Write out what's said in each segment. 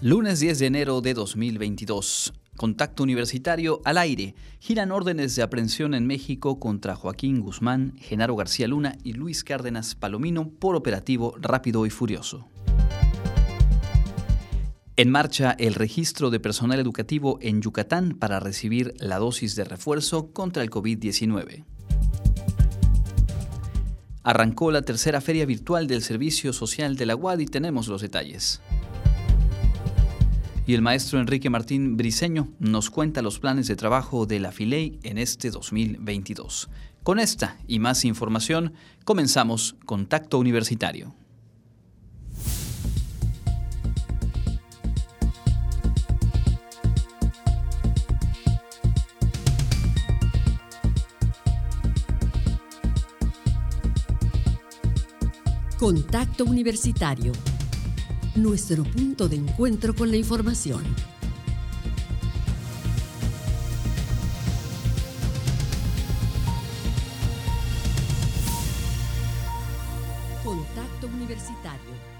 Lunes 10 de enero de 2022. Contacto Universitario al aire. Giran órdenes de aprehensión en México contra Joaquín Guzmán, Genaro García Luna y Luis Cárdenas Palomino por operativo rápido y furioso. En marcha el registro de personal educativo en Yucatán para recibir la dosis de refuerzo contra el COVID-19. Arrancó la tercera feria virtual del Servicio Social de la UAD y tenemos los detalles y el maestro Enrique Martín Briceño nos cuenta los planes de trabajo de la en este 2022. Con esta y más información, comenzamos Contacto Universitario. Contacto Universitario nuestro punto de encuentro con la información. Contacto Universitario.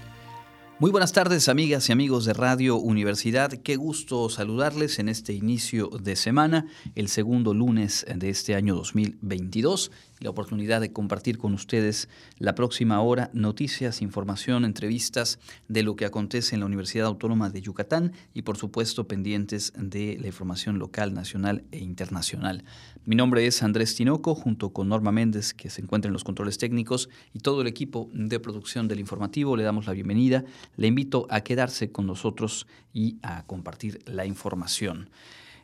Muy buenas tardes amigas y amigos de Radio Universidad, qué gusto saludarles en este inicio de semana, el segundo lunes de este año 2022 la oportunidad de compartir con ustedes la próxima hora noticias, información, entrevistas de lo que acontece en la Universidad Autónoma de Yucatán y por supuesto pendientes de la información local, nacional e internacional. Mi nombre es Andrés Tinoco junto con Norma Méndez que se encuentra en los controles técnicos y todo el equipo de producción del informativo. Le damos la bienvenida, le invito a quedarse con nosotros y a compartir la información.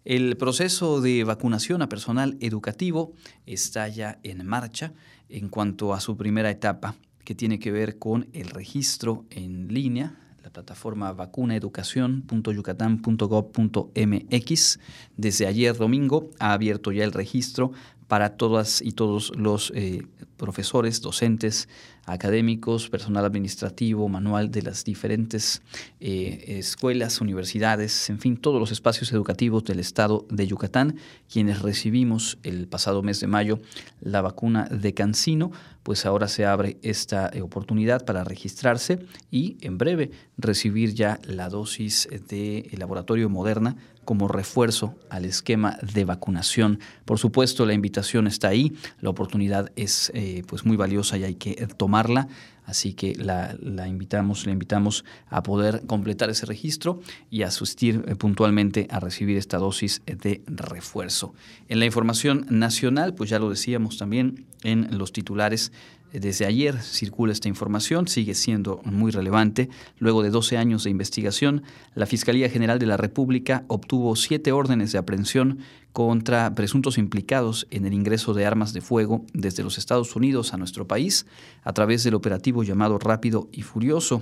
El proceso de vacunación a personal educativo está ya en marcha en cuanto a su primera etapa, que tiene que ver con el registro en línea, la plataforma vacunaeducación.yucatán.gov.mx. Desde ayer domingo ha abierto ya el registro para todas y todos los eh, profesores, docentes, académicos, personal administrativo, manual de las diferentes eh, escuelas, universidades, en fin, todos los espacios educativos del estado de Yucatán, quienes recibimos el pasado mes de mayo la vacuna de Cancino, pues ahora se abre esta eh, oportunidad para registrarse y en breve recibir ya la dosis de laboratorio Moderna como refuerzo al esquema de vacunación. Por supuesto, la invitación está ahí, la oportunidad es eh, pues muy valiosa y hay que tomarla. Así que la, invitamos, le invitamos a poder completar ese registro y asistir eh, puntualmente a recibir esta dosis de refuerzo. En la información nacional, pues ya lo decíamos también en los titulares desde ayer circula esta información, sigue siendo muy relevante. Luego de 12 años de investigación, la Fiscalía General de la República obtuvo siete órdenes de aprehensión contra presuntos implicados en el ingreso de armas de fuego desde los Estados Unidos a nuestro país a través del operativo llamado Rápido y Furioso.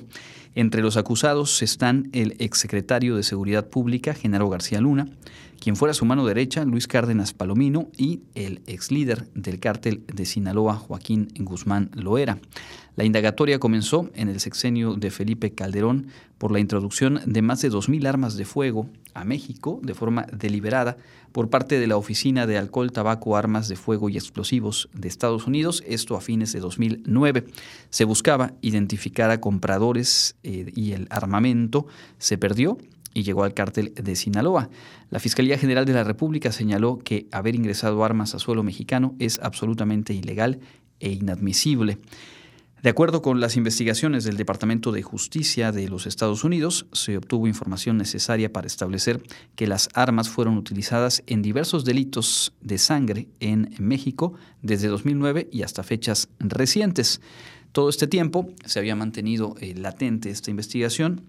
Entre los acusados están el exsecretario de Seguridad Pública, Genaro García Luna, quien fuera su mano derecha, Luis Cárdenas Palomino, y el ex líder del cártel de Sinaloa, Joaquín Guzmán Loera. La indagatoria comenzó en el sexenio de Felipe Calderón por la introducción de más de 2.000 armas de fuego a México de forma deliberada por parte de la Oficina de Alcohol, Tabaco, Armas de Fuego y Explosivos de Estados Unidos, esto a fines de 2009. Se buscaba identificar a compradores eh, y el armamento se perdió y llegó al cártel de Sinaloa. La Fiscalía General de la República señaló que haber ingresado armas a suelo mexicano es absolutamente ilegal e inadmisible. De acuerdo con las investigaciones del Departamento de Justicia de los Estados Unidos, se obtuvo información necesaria para establecer que las armas fueron utilizadas en diversos delitos de sangre en México desde 2009 y hasta fechas recientes. Todo este tiempo se había mantenido eh, latente esta investigación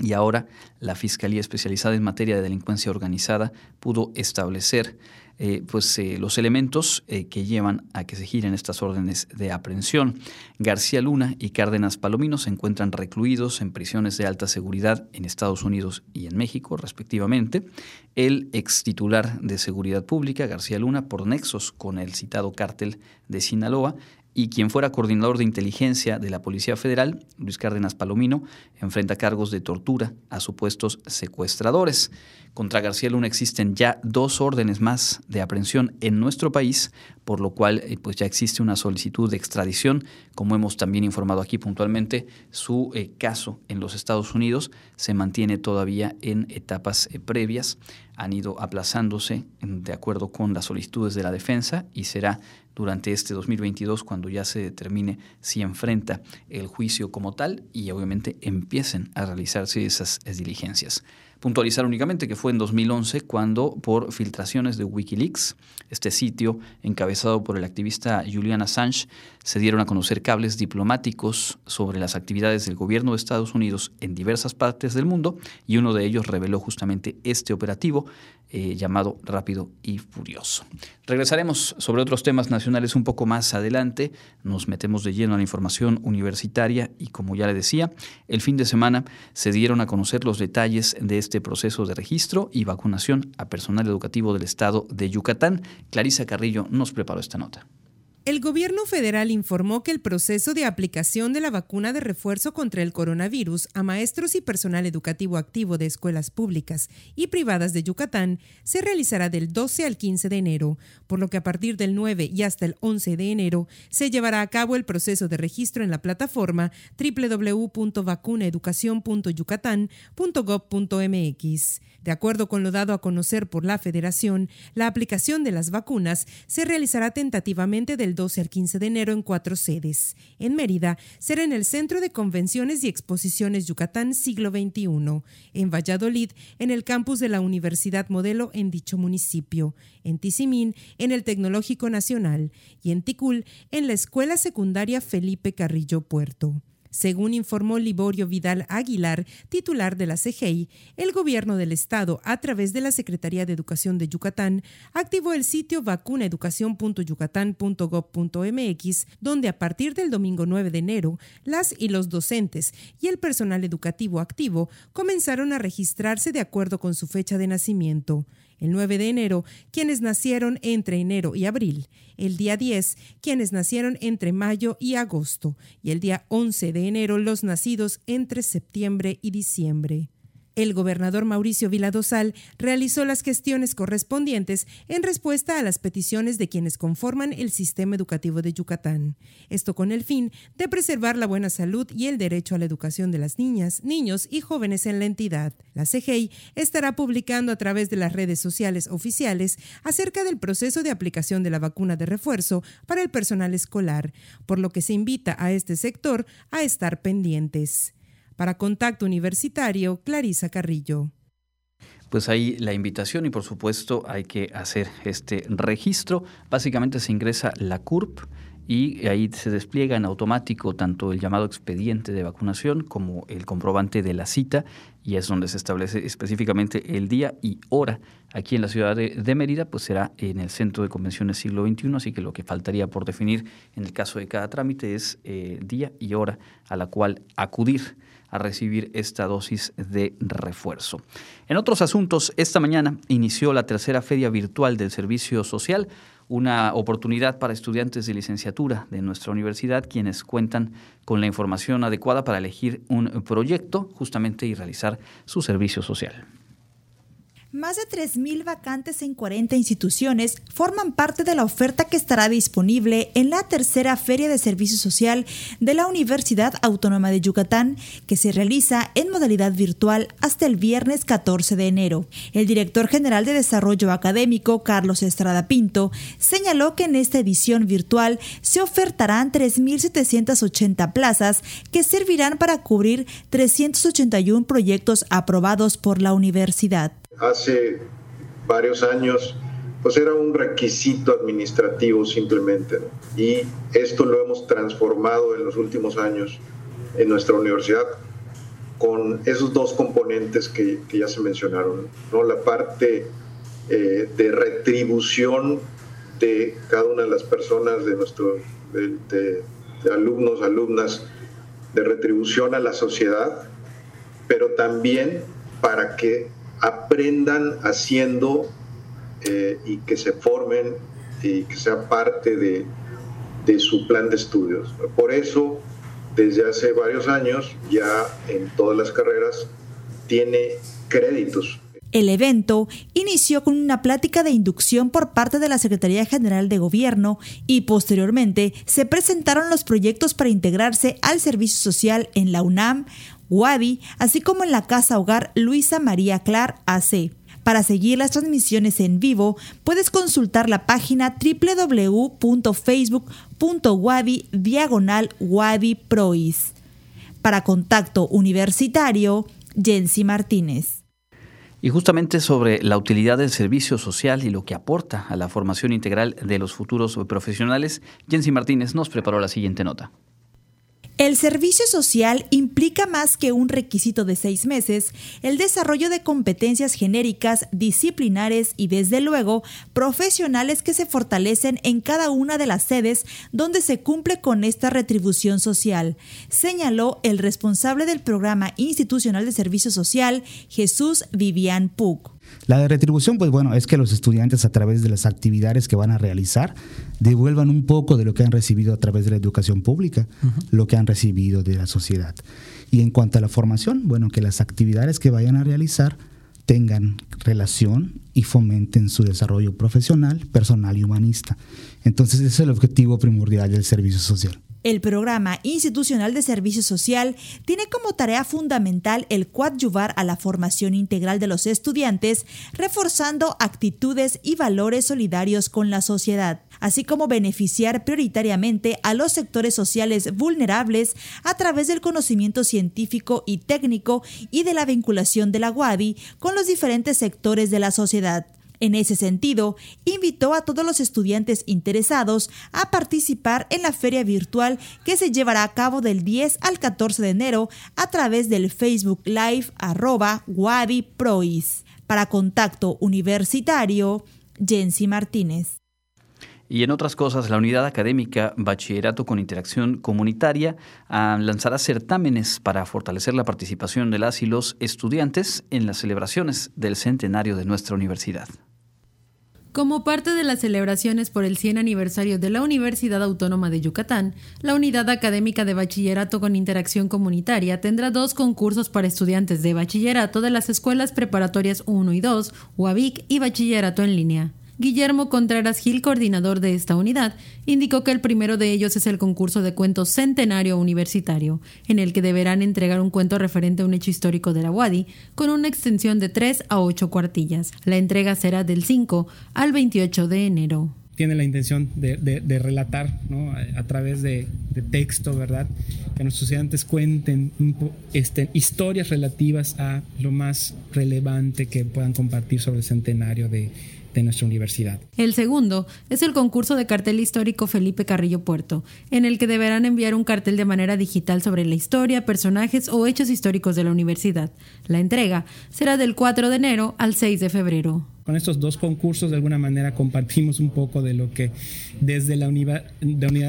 y ahora la Fiscalía Especializada en Materia de Delincuencia Organizada pudo establecer eh, pues, eh, los elementos eh, que llevan a que se giren estas órdenes de aprehensión. García Luna y Cárdenas Palomino se encuentran recluidos en prisiones de alta seguridad en Estados Unidos y en México, respectivamente. El ex titular de Seguridad Pública, García Luna, por nexos con el citado cártel de Sinaloa, y quien fuera coordinador de inteligencia de la Policía Federal, Luis Cárdenas Palomino, enfrenta cargos de tortura a supuestos secuestradores. Contra García Luna existen ya dos órdenes más de aprehensión en nuestro país, por lo cual eh, pues ya existe una solicitud de extradición. Como hemos también informado aquí puntualmente, su eh, caso en los Estados Unidos se mantiene todavía en etapas eh, previas. Han ido aplazándose de acuerdo con las solicitudes de la defensa y será durante este 2022 cuando ya se determine si enfrenta el juicio como tal y obviamente empiecen a realizarse esas diligencias. Puntualizar únicamente que fue en 2011 cuando por filtraciones de Wikileaks, este sitio encabezado por el activista Julian Assange, se dieron a conocer cables diplomáticos sobre las actividades del gobierno de Estados Unidos en diversas partes del mundo y uno de ellos reveló justamente este operativo eh, llamado Rápido y Furioso. Regresaremos sobre otros temas nacionales un poco más adelante. Nos metemos de lleno a la información universitaria y como ya le decía, el fin de semana se dieron a conocer los detalles de este proceso de registro y vacunación a personal educativo del estado de Yucatán. Clarisa Carrillo nos preparó esta nota. El gobierno federal informó que el proceso de aplicación de la vacuna de refuerzo contra el coronavirus a maestros y personal educativo activo de escuelas públicas y privadas de Yucatán se realizará del 12 al 15 de enero, por lo que a partir del 9 y hasta el 11 de enero se llevará a cabo el proceso de registro en la plataforma www.vacunaeducacion.yucatán.gov.mx. De acuerdo con lo dado a conocer por la Federación, la aplicación de las vacunas se realizará tentativamente del 12 al 15 de enero en cuatro sedes. En Mérida será en el Centro de Convenciones y Exposiciones Yucatán Siglo XXI, en Valladolid en el campus de la Universidad Modelo en dicho municipio, en Tizimín en el Tecnológico Nacional y en Ticul en la Escuela Secundaria Felipe Carrillo Puerto. Según informó Liborio Vidal Aguilar, titular de la CGI, el gobierno del estado, a través de la Secretaría de Educación de Yucatán, activó el sitio vacunaeducación.yucatán.gov.mx, donde a partir del domingo 9 de enero, las y los docentes y el personal educativo activo comenzaron a registrarse de acuerdo con su fecha de nacimiento el 9 de enero, quienes nacieron entre enero y abril, el día 10, quienes nacieron entre mayo y agosto, y el día 11 de enero los nacidos entre septiembre y diciembre. El gobernador Mauricio Viladosal realizó las gestiones correspondientes en respuesta a las peticiones de quienes conforman el sistema educativo de Yucatán. Esto con el fin de preservar la buena salud y el derecho a la educación de las niñas, niños y jóvenes en la entidad. La CGI estará publicando a través de las redes sociales oficiales acerca del proceso de aplicación de la vacuna de refuerzo para el personal escolar, por lo que se invita a este sector a estar pendientes. Para Contacto Universitario, Clarisa Carrillo. Pues ahí la invitación y por supuesto hay que hacer este registro. Básicamente se ingresa la CURP y ahí se despliega en automático tanto el llamado expediente de vacunación como el comprobante de la cita y es donde se establece específicamente el día y hora. Aquí en la ciudad de, Mérida, pues será en el Centro de Convenciones Siglo XXI, así que lo que faltaría por definir en el caso de cada trámite es eh, día y hora a la cual acudir a recibir esta dosis de refuerzo. En otros asuntos, esta mañana inició la tercera feria virtual del Servicio Social, una oportunidad para estudiantes de licenciatura de nuestra universidad quienes cuentan con la información adecuada para elegir un proyecto justamente y realizar su servicio social. Más de 3.000 vacantes en 40 instituciones forman parte de la oferta que estará disponible en la tercera Feria de Servicio Social de la Universidad Autónoma de Yucatán, que se realiza en modalidad virtual hasta el viernes 14 de enero. El director general de Desarrollo Académico, Carlos Estrada Pinto, señaló que en esta edición virtual se ofertarán 3.780 plazas que servirán para cubrir 381 proyectos aprobados por la universidad hace varios años, pues era un requisito administrativo simplemente. Y esto lo hemos transformado en los últimos años en nuestra universidad con esos dos componentes que, ya se mencionaron, ¿no? la parte eh, de retribución de cada una de las personas, de nuestros alumnos, alumnas, de retribución a la sociedad, pero también para que aprendan haciendo eh, y que se formen y que sea parte de, de su plan de estudios. Por eso, desde hace varios años, ya en todas las carreras, tiene créditos el evento inició con una plática de inducción por parte de la Secretaría General de Gobierno y posteriormente se presentaron los proyectos para integrarse al servicio social en la UNAM, UADI, así como en la Casa Hogar Luisa María Clar AC. Para seguir las transmisiones en vivo, puedes consultar la página www.facebook.wadi diagonal Prois. Para contacto universitario, Jensi Martínez. Y justamente sobre la utilidad del servicio social y lo que aporta a la formación integral de los futuros profesionales, Jensi Martínez nos preparó la siguiente nota. El servicio social implica más que un requisito de seis meses, el desarrollo de competencias genéricas, disciplinares y desde luego profesionales que se fortalecen en cada una de las sedes donde se cumple con esta retribución social, señaló el responsable del programa institucional de servicio social, Jesús Vivian Puc. La retribución, pues bueno, es que los estudiantes a través de las actividades que van a realizar devuelvan un poco de lo que han recibido a través de la educación pública, lo que han recibido de la sociedad. Y en cuanto a la formación, bueno, que las actividades que vayan a realizar tengan relación y fomenten su desarrollo profesional, personal y humanista. Entonces ese es el objetivo primordial del servicio social. El programa institucional de servicio social tiene como tarea fundamental el coadyuvar a la formación integral de los estudiantes, reforzando actitudes y valores solidarios con la sociedad, así como beneficiar prioritariamente a los sectores sociales vulnerables a través del conocimiento científico y técnico y de la vinculación de la UADI con los diferentes sectores de la sociedad. En ese sentido, invitó a todos los estudiantes interesados a participar en la feria virtual que se llevará a cabo del 10 al 14 de enero a través del Facebook Live arroba. Para contacto universitario, Jensi Martínez. Y en otras cosas, la unidad académica Bachillerato con Interacción Comunitaria ah, lanzará certámenes para fortalecer la participación de las y los estudiantes en las celebraciones del centenario de nuestra universidad. Como parte de las celebraciones por el 100 aniversario de la Universidad Autónoma de Yucatán, la Unidad Académica de Bachillerato con Interacción Comunitaria tendrá dos concursos para estudiantes de bachillerato de las escuelas preparatorias 1 y 2, UABIC y Bachillerato en línea. Guillermo Contreras Gil, coordinador de esta unidad, indicó que el primero de ellos es el concurso de cuentos centenario universitario, en el que deberán entregar un cuento referente a un hecho histórico de la UADI, con una extensión de 3 a 8 cuartillas. La entrega será del 5 al 28 de enero tiene la intención de, relatar a, través de, texto, ¿verdad? Que nuestros estudiantes cuenten este, historias relativas a lo más relevante que puedan compartir sobre el centenario de, de nuestra universidad. El segundo es el concurso de cartel histórico Felipe Carrillo Puerto, en el que deberán enviar un cartel de manera digital sobre la historia, personajes o hechos históricos de la universidad. La entrega será del 4 de enero al 6 de febrero con estos dos concursos de alguna manera compartimos un poco de lo que desde la unidad,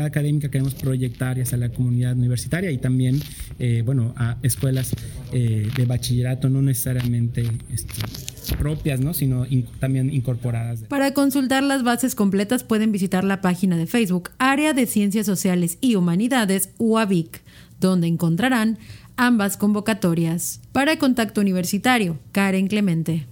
académica queremos proyectar hacia la comunidad universitaria y también eh, bueno, a escuelas eh, de bachillerato no necesariamente este, propias, ¿no? sino también incorporadas. Para consultar las bases completas pueden visitar la página de Facebook Área de Ciencias Sociales y Humanidades UAVIC, donde encontrarán ambas convocatorias. Para Contacto Universitario, Karen Clemente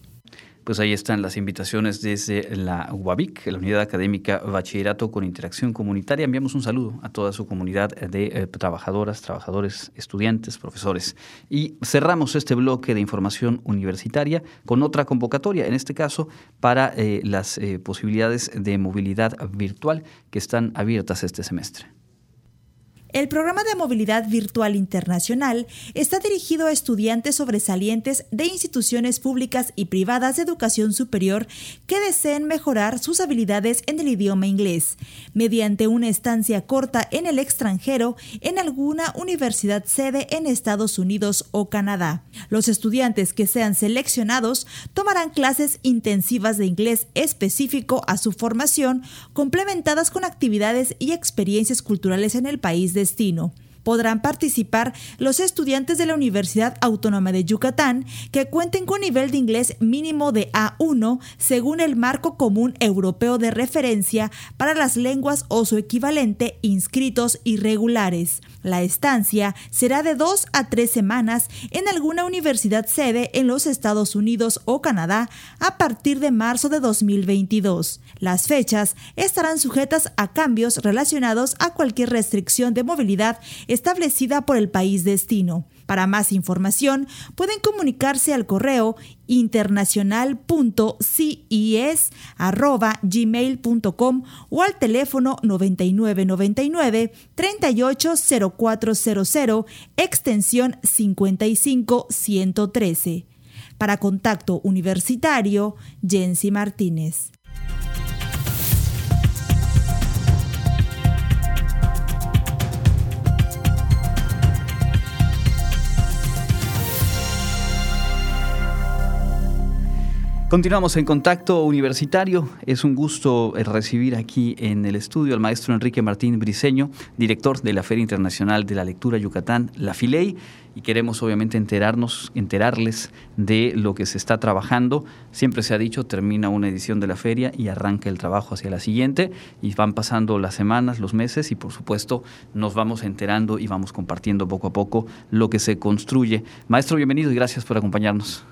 pues ahí están las invitaciones desde la UABIC, la Unidad Académica Bachillerato con Interacción Comunitaria. Enviamos un saludo a toda su comunidad de eh, trabajadoras, trabajadores, estudiantes, profesores. Y cerramos este bloque de información universitaria con otra convocatoria, en este caso para eh, las eh, posibilidades de movilidad virtual que están abiertas este semestre. El programa de movilidad virtual internacional está dirigido a estudiantes sobresalientes de instituciones públicas y privadas de educación superior que deseen mejorar sus habilidades en el idioma inglés, mediante una estancia corta en el extranjero en alguna universidad sede en Estados Unidos o Canadá. Los estudiantes que sean seleccionados tomarán clases intensivas de inglés específico a su formación, complementadas con actividades y experiencias culturales en el país de destino. Podrán participar los estudiantes de la Universidad Autónoma de Yucatán que cuenten con nivel de inglés mínimo de A1 según el marco común europeo de referencia para las lenguas o su equivalente inscritos irregulares. La estancia será de dos a tres semanas en alguna universidad sede en los Estados Unidos o Canadá a partir de marzo de 2022. Las fechas estarán sujetas a cambios relacionados a cualquier restricción de movilidad establecida por el país destino. Para más información, pueden comunicarse al correo internacional.cies@gmail.com o al teléfono 9999 380400 extensión 55113. Para contacto universitario, Jensi Martínez. Continuamos en contacto universitario. Es un gusto eh, recibir aquí en el estudio al maestro Enrique Martín Briceño, director de la Feria Internacional de la Lectura Yucatán, la FILEI, y queremos obviamente enterarnos, enterarles de lo que se está trabajando. Siempre se ha dicho, termina una edición de la feria y arranca el trabajo hacia la siguiente, y van pasando las semanas, los meses, y por supuesto nos vamos enterando y vamos compartiendo poco a poco lo que se construye. Maestro, bienvenido y gracias por acompañarnos.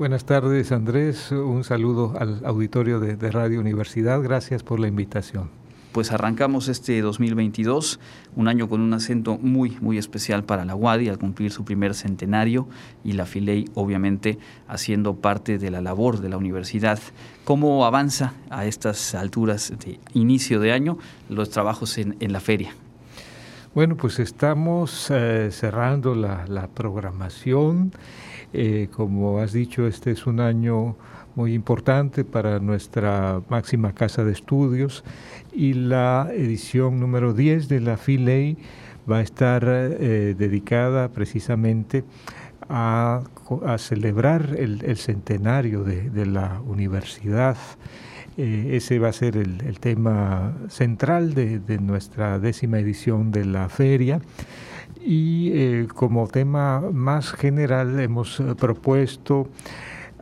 Buenas tardes, Andrés. Un saludo al auditorio de, Radio Universidad. Gracias por la invitación. Pues arrancamos este 2022, un año con un acento muy, muy especial para la UADI al cumplir su primer centenario y la FILEI obviamente haciendo parte de la labor de la universidad. ¿Cómo avanza a estas alturas de inicio de año los trabajos en, la feria? Bueno, pues estamos eh, cerrando la, la programación. Eh, como has dicho, este es un año muy importante para nuestra máxima casa de estudios y la edición número 10 de la FILEI va a estar eh, dedicada precisamente a, celebrar el, centenario de, la universidad. Eh, ese va a ser el, tema central de, de, nuestra décima edición de la feria y eh, como tema más general hemos eh, propuesto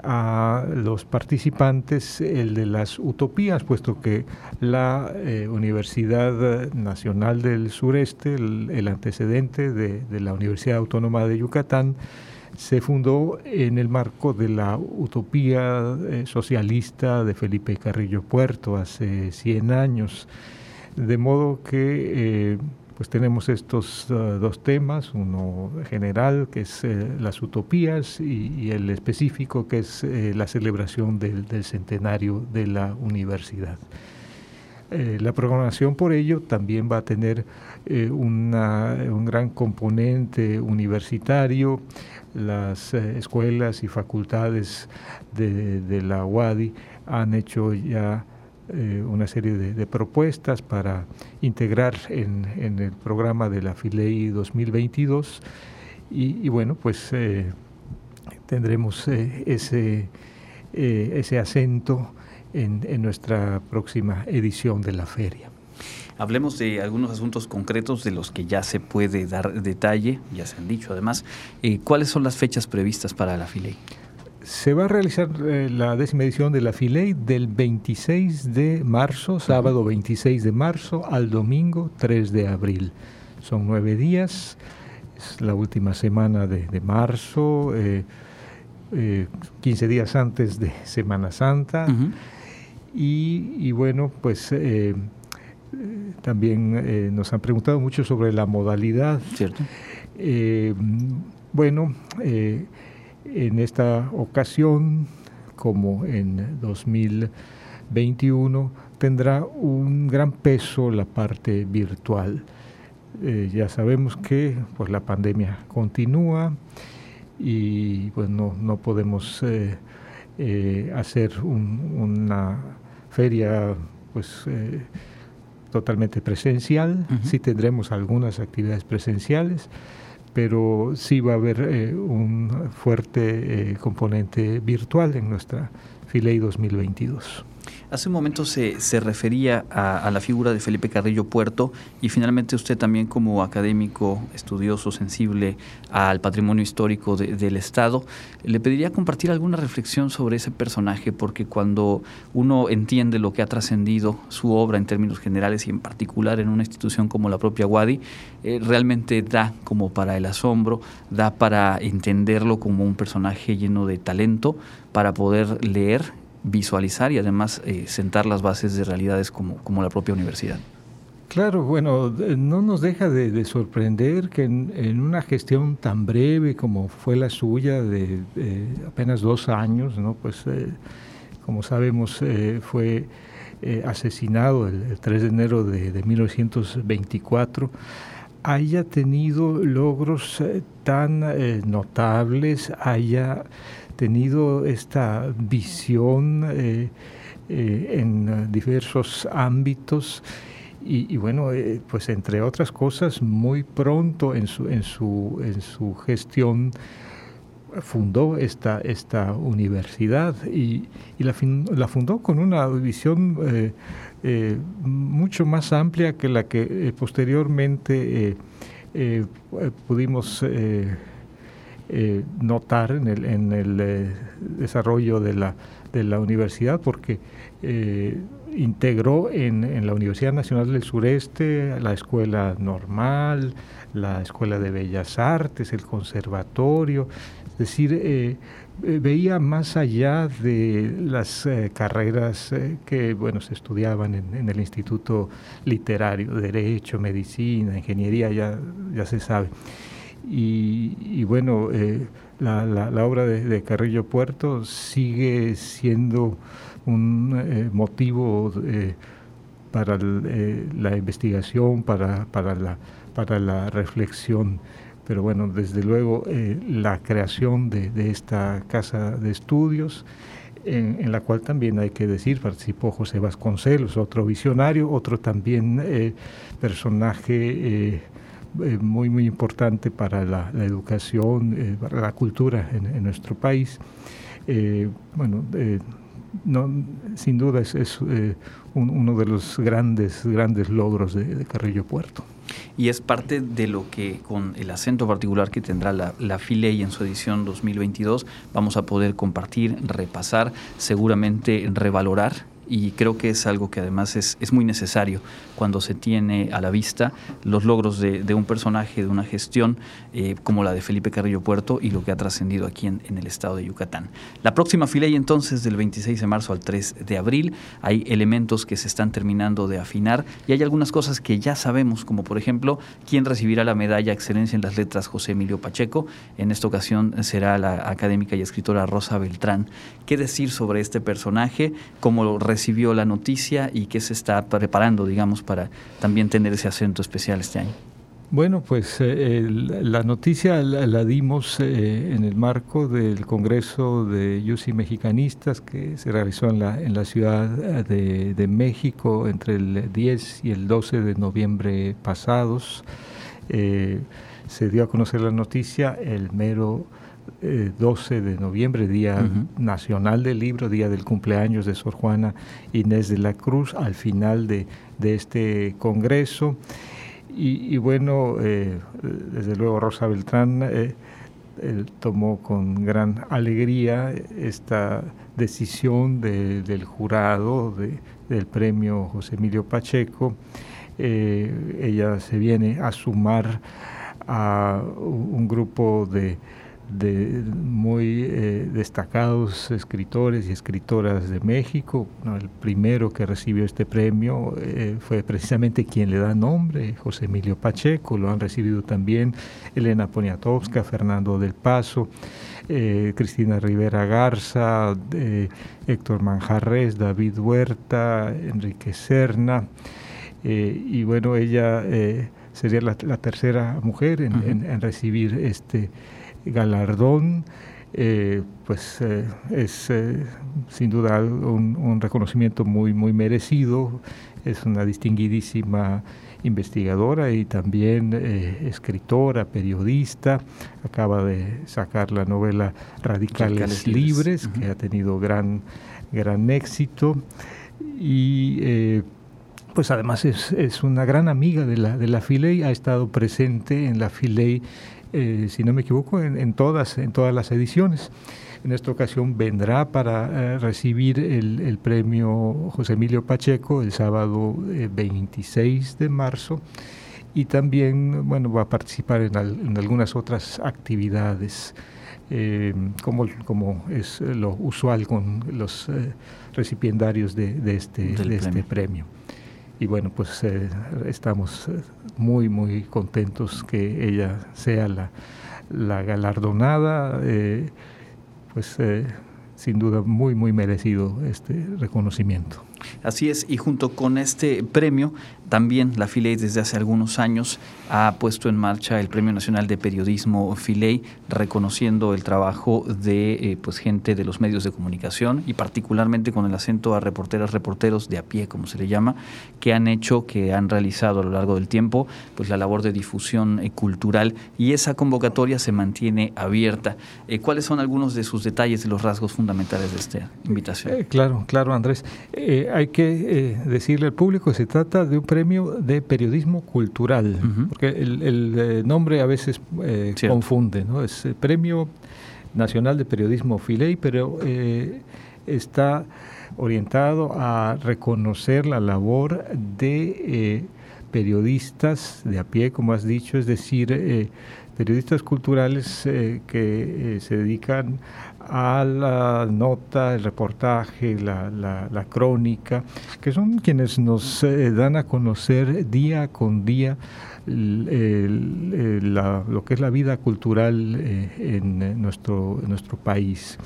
a los participantes el de las utopías, puesto que la eh, Universidad Nacional del Sureste, el, antecedente de, la Universidad Autónoma de Yucatán, se fundó en el marco de la utopía socialista de Felipe Carrillo Puerto hace 100 años, de modo que pues tenemos estos uh, dos temas, uno general que es eh, las utopías y, el específico que es eh, la celebración del, centenario de la universidad. Eh, la programación por ello también va a tener un gran componente universitario, las escuelas y facultades de, de la UADI han hecho ya eh, una serie de, propuestas para integrar en, el programa de la FILEI 2022 y, bueno, pues eh, tendremos eh, ese, ese acento en, en nuestra próxima edición de la feria. Hablemos de algunos asuntos concretos de los que ya se puede dar detalle, ya se han dicho además. ¿Cuáles son las fechas previstas para la FILEI? Se va a realizar eh, la décima edición de la FILEI del 26 de marzo, sábado 26 de marzo, al domingo 3 de abril. Son nueve días, es la última semana de, marzo, 15 eh, eh, días antes de Semana Santa. y, bueno, pues también nos han preguntado mucho sobre la modalidad. Cierto. bueno, en esta ocasión, como en 2021, tendrá un gran peso la parte virtual. Eh, ya sabemos que pues, la pandemia continúa y pues, no, podemos eh, eh, hacer una feria pues, totalmente presencial. Sí tendremos algunas actividades presenciales, pero sí va a haber eh, un fuerte eh, componente virtual en nuestra FILEI 2022. Hace un momento se, se refería a, la figura de Felipe Carrillo Puerto y finalmente usted también como académico, estudioso, sensible al patrimonio histórico del Estado, le pediría compartir alguna reflexión sobre ese personaje porque cuando uno entiende lo que ha trascendido su obra en términos generales y en particular en una institución como la propia Wadi, eh, realmente da como para el asombro, da para entenderlo como un personaje lleno de talento, para poder leer visualizar y además eh, sentar las bases de realidades como, como la propia universidad. Claro, bueno, no nos deja de, sorprender que en, una gestión tan breve como fue la suya, de, apenas dos años, ¿no? pues eh, como sabemos eh, fue asesinado el, 3 de enero de, de 1924, haya tenido logros tan notables, haya tenido esta visión eh, eh, en diversos ámbitos y, bueno, eh, pues entre otras cosas, muy pronto en su, en su, en su gestión fundó esta, esta universidad y, la, la, fundó con una visión mucho más amplia que la que posteriormente pudimos eh, notar en el, en el eh, desarrollo de la, universidad, porque eh, integró en, en, la Universidad Nacional del Sureste la escuela normal, la Escuela de Bellas Artes, el conservatorio, es decir, veía más allá de las carreras que bueno, se estudiaban en, en, el Instituto Literario, Derecho, Medicina, Ingeniería, ya, ya se sabe. Y, bueno, eh, la, la, obra de, Carrillo Puerto sigue siendo un eh, motivo eh, para la investigación, para, para, la, para la reflexión. Pero bueno, desde luego la creación de, de, esta casa de estudios, en, en, la cual también hay que decir, participó José Vasconcelos, otro visionario, otro también personaje eh, muy, muy importante para la, educación, eh, para la cultura en, nuestro país. Eh, bueno, no, sin duda es, uno de los grandes, grandes logros de, Carrillo Puerto. Y es parte de lo que, con el acento particular que tendrá la, la FILEI en su edición 2022, vamos a poder compartir, repasar, seguramente revalorar y creo que es algo que además es, es muy necesario cuando se tiene a la vista los logros de, un personaje, de una gestión eh, como la de Felipe Carrillo Puerto y lo que ha trascendido aquí en, en, el estado de Yucatán. La próxima filey entonces del 26 de marzo al 3 de abril hay elementos que se están terminando de afinar y hay algunas cosas que ya sabemos, como por ejemplo quién recibirá la medalla Excelencia en las Letras José Emilio Pacheco. En esta ocasión será la académica y escritora Rosa Beltrán. ¿Qué decir sobre este personaje? ¿Cómo recibió la noticia y qué se está preparando, digamos, para también tener ese acento especial este año? Bueno, pues eh, la noticia la, dimos eh, en el marco del Congreso de Yusi Mexicanistas que se realizó en la, en la Ciudad de, México entre el 10 y el 12 de noviembre pasados. Eh, se dio a conocer la noticia el mero 12 eh, de noviembre, Día Nacional del Libro, Día del cumpleaños de Sor Juana Inés de la Cruz, al final de, este Congreso. Y, bueno, eh, desde luego Rosa Beltrán eh, tomó con gran alegría esta decisión del jurado del premio José Emilio Pacheco. ella se viene a sumar a un grupo de de muy eh, destacados escritores y escritoras de México. El primero que recibió este premio eh, fue precisamente quien le da nombre, José Emilio Pacheco. Lo han recibido también Elena Poniatowska, Fernando del Paso, eh, Cristina Rivera Garza, Héctor Manjarres, David Huerta, Enrique Serna. y bueno, ella sería la, tercera mujer en recibir este galardón, eh, pues eh, es eh, sin duda un, reconocimiento muy, muy merecido, es una distinguidísima investigadora y también escritora, periodista, acaba de sacar la novela Radicales, Libres, que ha tenido gran, gran éxito. y pues además es, una gran amiga de la, de la Filey, ha estado presente en la Filey, si no me equivoco, en, todas, en todas las ediciones. En esta ocasión vendrá para recibir el, premio José Emilio Pacheco el sábado 26 de marzo y también bueno, va a participar en, algunas otras actividades. Eh, como, como es lo usual con los eh, recipiendarios de, este, de este premio. Y bueno, pues eh, estamos muy, muy contentos que ella sea la, la galardonada, pues sin duda muy, muy merecido este reconocimiento. Así es, y junto con este premio, también la Filey desde hace algunos años ha puesto en marcha el Premio Nacional de Periodismo Filey, reconociendo el trabajo de eh, pues gente de los medios de comunicación y particularmente con el acento a reporteras, reporteros de a pie, como se le llama, que han hecho, que han realizado a lo largo del tiempo, pues la labor de difusión eh, cultural y esa convocatoria se mantiene abierta. Eh, ¿Cuáles son algunos de sus detalles, de los rasgos fundamentales de esta invitación? claro, claro, Andrés hay que decirle al público que se trata de un premio de periodismo cultural, porque el, eh, nombre a veces eh, confunde, ¿no? Es el Premio Nacional de Periodismo Filey, pero está orientado a reconocer la labor de periodistas de a pie, como has dicho, es decir, periodistas culturales que se dedican a la nota, el reportaje, la, la, crónica, que son quienes nos eh, dan a conocer día con día lo que es la vida cultural eh, en, nuestro, nuestro país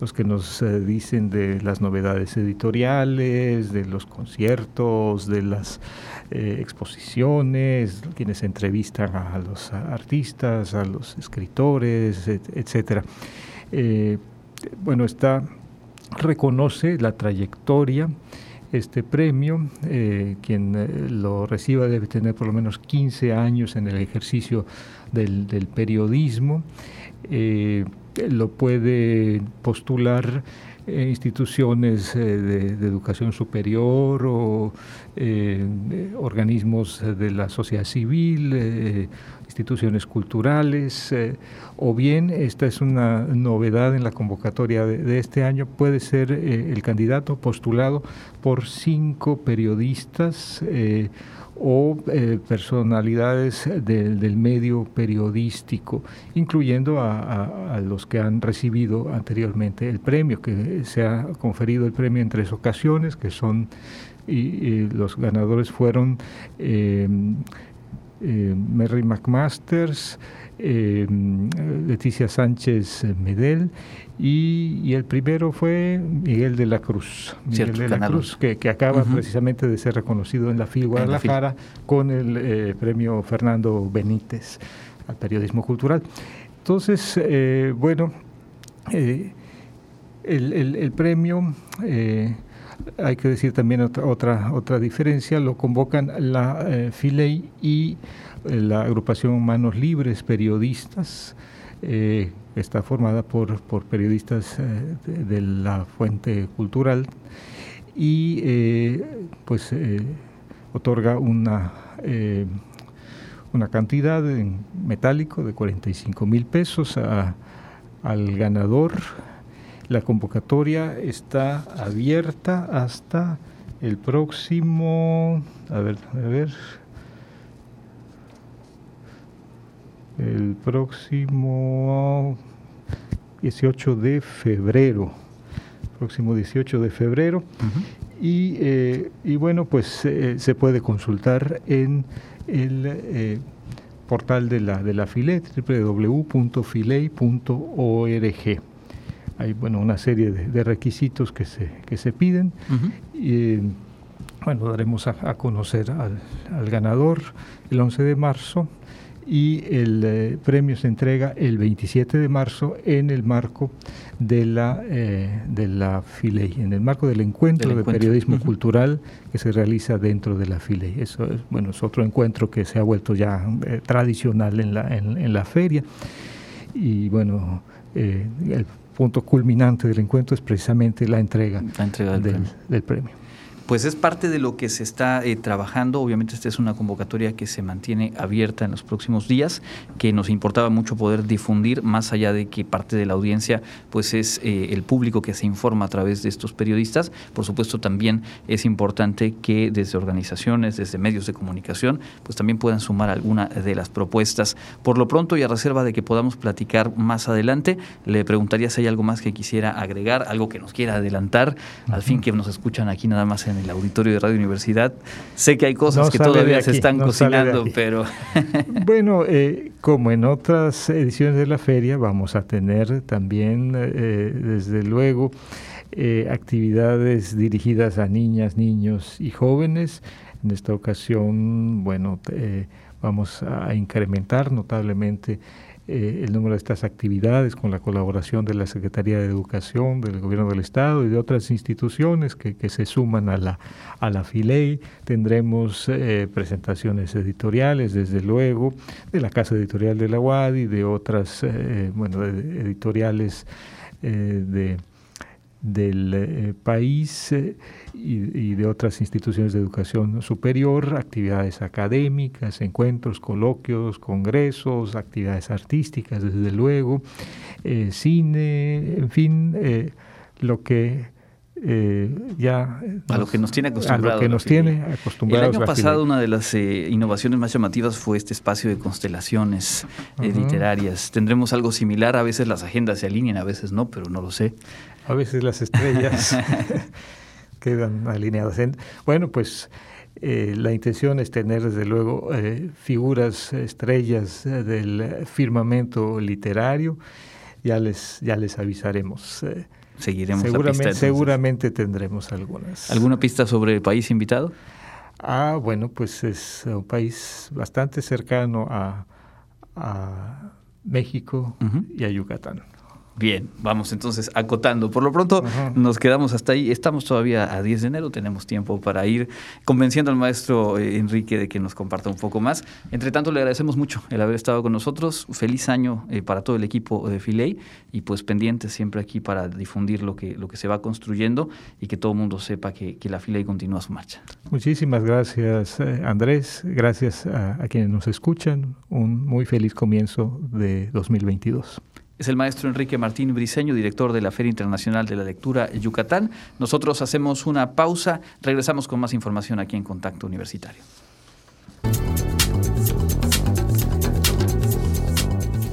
los que nos eh, dicen de las novedades editoriales, de los conciertos, de las exposiciones, quienes entrevistan a, los artistas, a los escritores, etcétera. Eh, bueno, está, reconoce la trayectoria, este premio, eh, quien eh, lo reciba debe tener por lo menos 15 años en el ejercicio del, periodismo, lo puede postular instituciones de, educación superior o organismos de la sociedad civil, instituciones culturales, eh, o bien, esta es una novedad en la convocatoria de, este año, puede ser eh, el candidato postulado por cinco periodistas eh, o personalidades del medio periodístico, incluyendo a, los que han recibido anteriormente el premio, que se ha conferido el premio en tres ocasiones, que son, y, los ganadores fueron eh, Mary McMasters, eh, Leticia Sánchez Medel y, el primero fue Miguel de la Cruz, Miguel de la Cruz, que, acaba precisamente de ser reconocido en la FIL Guadalajara con el eh, premio Fernando Benítez al periodismo cultural. Entonces, bueno, el, el, premio hay que decir también otra, otra, otra diferencia, lo convocan la eh, y eh, la agrupación Manos Libres Periodistas, eh, está formada por, por periodistas de, la fuente cultural y pues otorga una, una cantidad en metálico de 45 mil pesos al ganador la convocatoria está abierta hasta el próximo, a ver, a ver, el próximo 18 de febrero, próximo 18 de febrero. y, eh, y, bueno, pues eh, se puede consultar en el eh, portal de la, de la FILE, www.filey.org hay bueno, una serie de, requisitos que se, que se piden. y, bueno, daremos a, conocer al, ganador el 11 de marzo y el eh, premio se entrega el 27 de marzo en el marco de la, eh, de la FILEI, en el marco del encuentro, de periodismo cultural que se realiza dentro de la FILEI. Eso es, bueno, es otro encuentro que se ha vuelto ya eh, tradicional en la, en, la feria. Y bueno, el punto culminante del encuentro es precisamente la entrega, del, premio. Pues es parte de lo que se está eh, trabajando. Obviamente esta es una convocatoria que se mantiene abierta en los próximos días, que nos importaba mucho poder difundir, más allá de que parte de la audiencia pues es eh, el público que se informa a través de estos periodistas. Por supuesto también es importante que desde organizaciones, desde medios de comunicación, pues también puedan sumar alguna de las propuestas. Por lo pronto y a reserva de que podamos platicar más adelante, le preguntaría si hay algo más que quisiera agregar, algo que nos quiera adelantar, al fin que nos escuchan aquí nada más en el auditorio de Radio Universidad. Sé que hay cosas que todavía se están cocinando, pero... bueno, eh, como en otras ediciones de la feria, vamos a tener también, eh, desde luego, eh, actividades dirigidas a niñas, niños y jóvenes. En esta ocasión, bueno, vamos a incrementar notablemente eh, el número de estas actividades con la colaboración de la Secretaría de Educación, del Gobierno del Estado y de otras instituciones que, se suman a la, a la FILEI. Tendremos eh, presentaciones editoriales, desde luego, de la Casa Editorial de la UADI, de otras, eh, bueno, editoriales de del eh, país eh, y, de otras instituciones de educación superior, actividades académicas, encuentros, coloquios, congresos, actividades artísticas, desde luego, eh, cine, en fin, lo que ya a lo que nos tiene acostumbrados. A lo que nos tiene acostumbrados. El año pasado una de las innovaciones más llamativas fue este espacio de constelaciones literarias. Tendremos algo similar, a veces las agendas se alinean, a veces no, pero no lo sé. A veces las estrellas quedan alineadas. En, bueno, pues eh, la intención es tener desde luego eh, figuras, estrellas eh, del firmamento literario. Ya les, ya les avisaremos. Seguiremos seguramente, la pista, seguramente tendremos algunas. ¿Alguna pista sobre el país invitado? Ah, bueno, pues es un país bastante cercano a, a México y a Yucatán. Bien, vamos entonces acotando. Por lo pronto nos quedamos hasta ahí. Estamos todavía a 10 de enero, tenemos tiempo para ir convenciendo al maestro eh, Enrique de que nos comparta un poco más. Entre tanto, le agradecemos mucho el haber estado con nosotros. Feliz año eh, para todo el equipo de Filey y pues pendientes siempre aquí para difundir lo que, lo que se va construyendo y que todo el mundo sepa que, la Filey continúa su marcha. Muchísimas gracias, eh, Andrés. Gracias a, a quienes nos escuchan. Un muy feliz comienzo de 2022 es el maestro Enrique Martín Briseño, director de la Feria Internacional de la Lectura Yucatán. Nosotros hacemos una pausa, regresamos con más información aquí en Contacto Universitario.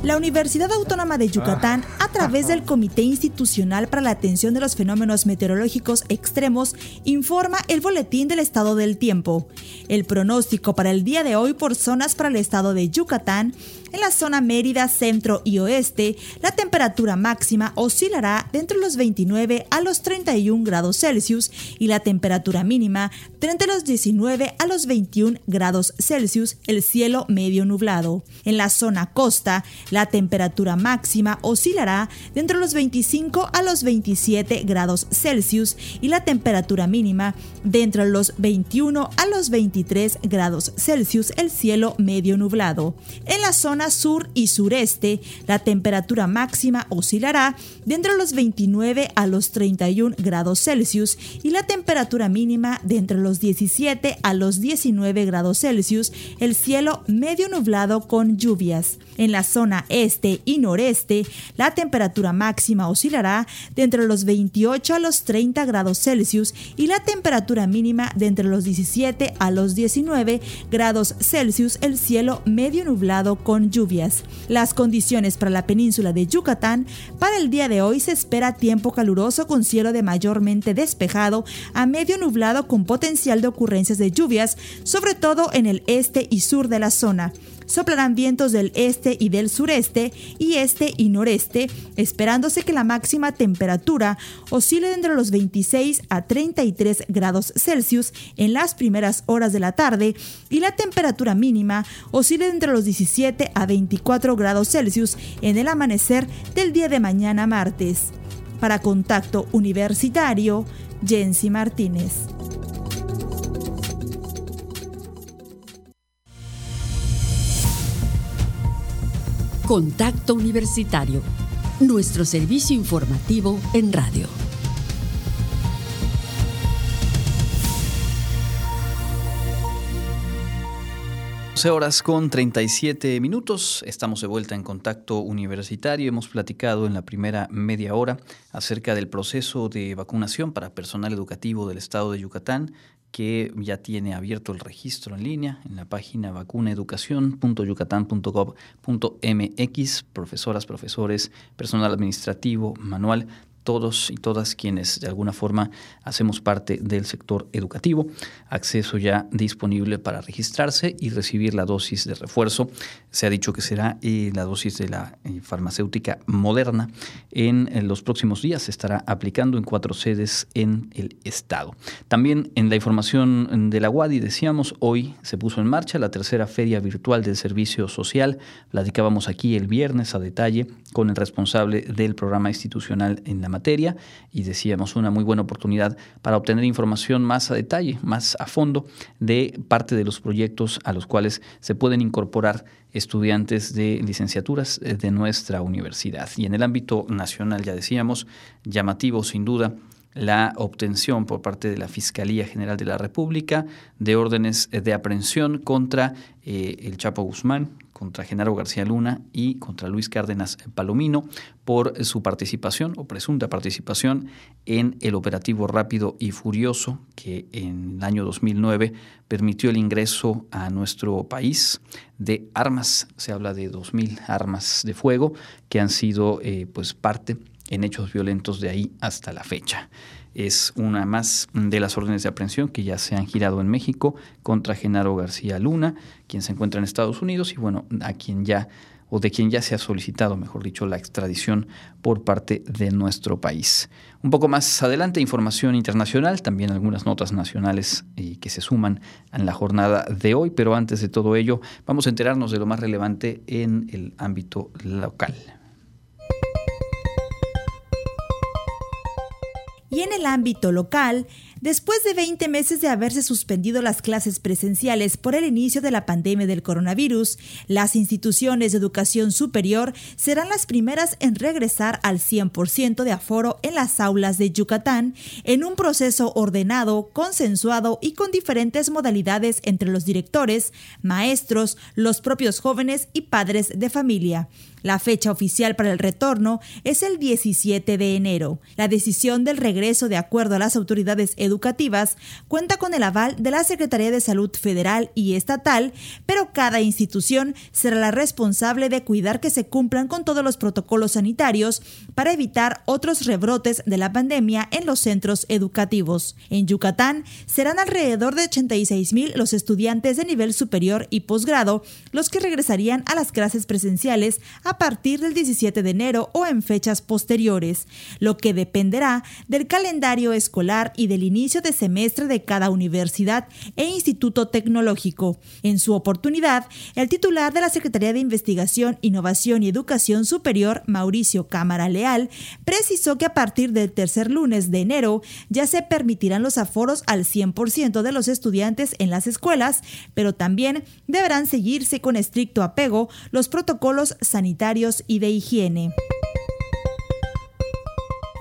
La Universidad Autónoma de Yucatán, a través del Comité Institucional para la Atención de los Fenómenos Meteorológicos Extremos, informa el boletín del estado del tiempo. El pronóstico para el día de hoy por zonas para el estado de Yucatán en la zona Mérida, centro y oeste, la temperatura máxima oscilará de entre los 29 a los 31 grados Celsius y la temperatura mínima entre los 19 a los 21 grados Celsius, el cielo medio nublado. En la zona costa, la temperatura máxima oscilará de entre los 25 a los 27 grados Celsius y la temperatura mínima de entre los 21 a los 23 grados Celsius, el cielo medio nublado. En la zona sur y sureste, la temperatura máxima oscilará de entre los 29 a los 31 grados Celsius y la temperatura mínima de entre los 17 a los 19 grados Celsius, el cielo medio nublado con lluvias. En la zona este y noreste, la temperatura máxima oscilará de entre los 28 a los 30 grados Celsius y la temperatura mínima de entre los 17 a los 19 grados Celsius, el cielo medio nublado con lluvias. Las condiciones para la península de Yucatán para el día de hoy se espera tiempo caluroso con cielo de mayormente despejado a medio nublado con potencial de ocurrencias de lluvias, sobre todo en el este y sur de la zona soplarán vientos del este y del sureste y este y noreste, esperándose que la máxima temperatura oscile entre los 26 a 33 grados Celsius en las primeras horas de la tarde y la temperatura mínima oscile entre los 17 a 24 grados Celsius en el amanecer del día de mañana martes. Para Contacto Universitario, Jensi Martínez. Contacto Universitario, nuestro servicio informativo en radio. horas con 37 minutos. Estamos de vuelta en contacto universitario. Hemos platicado en la primera media hora acerca del proceso de vacunación para personal educativo del estado de Yucatán que ya tiene abierto el registro en línea en la página vacunaeducación.yucatán.gov.mx, profesoras, profesores, personal administrativo, manual, todos y todas quienes de alguna forma hacemos parte del sector educativo. Acceso ya disponible para registrarse y recibir la dosis de refuerzo. Se ha dicho que será eh, la dosis de la eh, farmacéutica moderna. En, los próximos días se estará aplicando en cuatro sedes en el estado. También en la información de la UADI decíamos, hoy se puso en marcha la tercera feria virtual del servicio social. Platicábamos aquí el viernes a detalle con el responsable del programa institucional en la materia y decíamos una muy buena oportunidad para obtener información más a detalle, más a fondo de parte de los proyectos a los cuales se pueden incorporar estudiantes de licenciaturas eh, de nuestra universidad. Y en el ámbito nacional, ya decíamos, llamativo sin duda la obtención por parte de la Fiscalía General de la República de órdenes de aprehensión contra eh, el Chapo Guzmán, contra Genaro García Luna y contra Luis Cárdenas Palomino por su participación o presunta participación en el operativo rápido y furioso que en el año 2009 permitió el ingreso a nuestro país de armas, se habla de 2.000 armas de fuego que han sido eh, pues parte en hechos violentos de ahí hasta la fecha es una más de las órdenes de aprehensión que ya se han girado en México contra Genaro García Luna, quien se encuentra en Estados Unidos y bueno, a quien ya o de quien ya se ha solicitado, mejor dicho, la extradición por parte de nuestro país. Un poco más adelante, información internacional, también algunas notas nacionales eh, que se suman en la jornada de hoy, pero antes de todo ello, vamos a enterarnos de lo más relevante en el ámbito local. Y en el ámbito local, Después de 20 meses de haberse suspendido las clases presenciales por el inicio de la pandemia del coronavirus, las instituciones de educación superior serán las primeras en regresar al 100% de aforo en las aulas de Yucatán en un proceso ordenado, consensuado y con diferentes modalidades entre los directores, maestros, los propios jóvenes y padres de familia. La fecha oficial para el retorno es el 17 de enero. La decisión del regreso, de acuerdo a las autoridades educativas, cuenta con el aval de la Secretaría de Salud Federal y Estatal, pero cada institución será la responsable de cuidar que se cumplan con todos los protocolos sanitarios para evitar otros rebrotes de la pandemia en los centros educativos. En Yucatán serán alrededor de 86 mil los estudiantes de nivel superior y posgrado los que regresarían a las clases presenciales partir del 17 de enero o en fechas posteriores, lo que dependerá del calendario escolar y del inicio de semestre de cada universidad e instituto tecnológico. En su oportunidad, el titular de la Secretaría de Investigación, Innovación y Educación Superior, Mauricio Cámara Leal, precisó que a partir del tercer lunes de enero ya se permitirán los aforos al 100% de los estudiantes en las escuelas, pero también deberán seguirse con estricto apego los protocolos sanitarios y de higiene.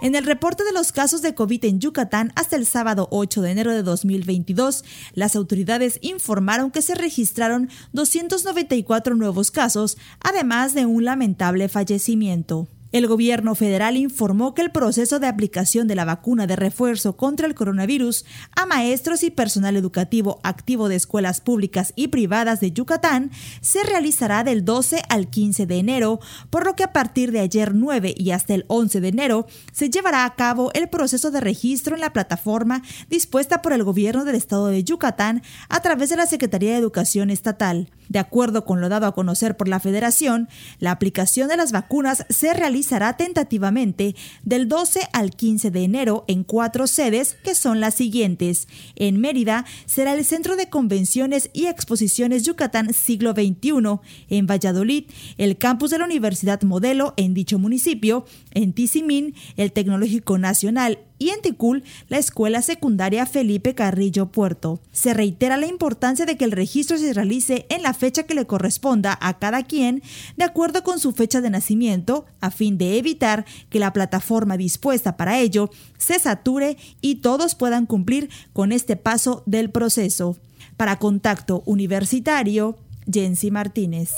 En el reporte de los casos de COVID en Yucatán hasta el sábado 8 de enero de 2022, las autoridades informaron que se registraron 294 nuevos casos, además de un lamentable fallecimiento. El gobierno federal informó que el proceso de aplicación de la vacuna de refuerzo contra el coronavirus a maestros y personal educativo activo de escuelas públicas y privadas de Yucatán se realizará del 12 al 15 de enero, por lo que a partir de ayer 9 y hasta el 11 de enero se llevará a cabo el proceso de registro en la plataforma dispuesta por el gobierno del estado de Yucatán a través de la Secretaría de Educación Estatal. De acuerdo con lo dado a conocer por la Federación, la aplicación de las vacunas se realizará tentativamente del 12 al 15 de enero en cuatro sedes que son las siguientes. En Mérida será el Centro de Convenciones y Exposiciones Yucatán Siglo XXI. En Valladolid, el campus de la Universidad Modelo en dicho municipio. En Tizimín, el Tecnológico Nacional y en Ticul la Escuela Secundaria Felipe Carrillo Puerto. Se reitera la importancia de que el registro se realice en la fecha que le corresponda a cada quien de acuerdo con su fecha de nacimiento a fin de evitar que la plataforma dispuesta para ello se sature y todos puedan cumplir con este paso del proceso. Para contacto universitario, Jensi Martínez.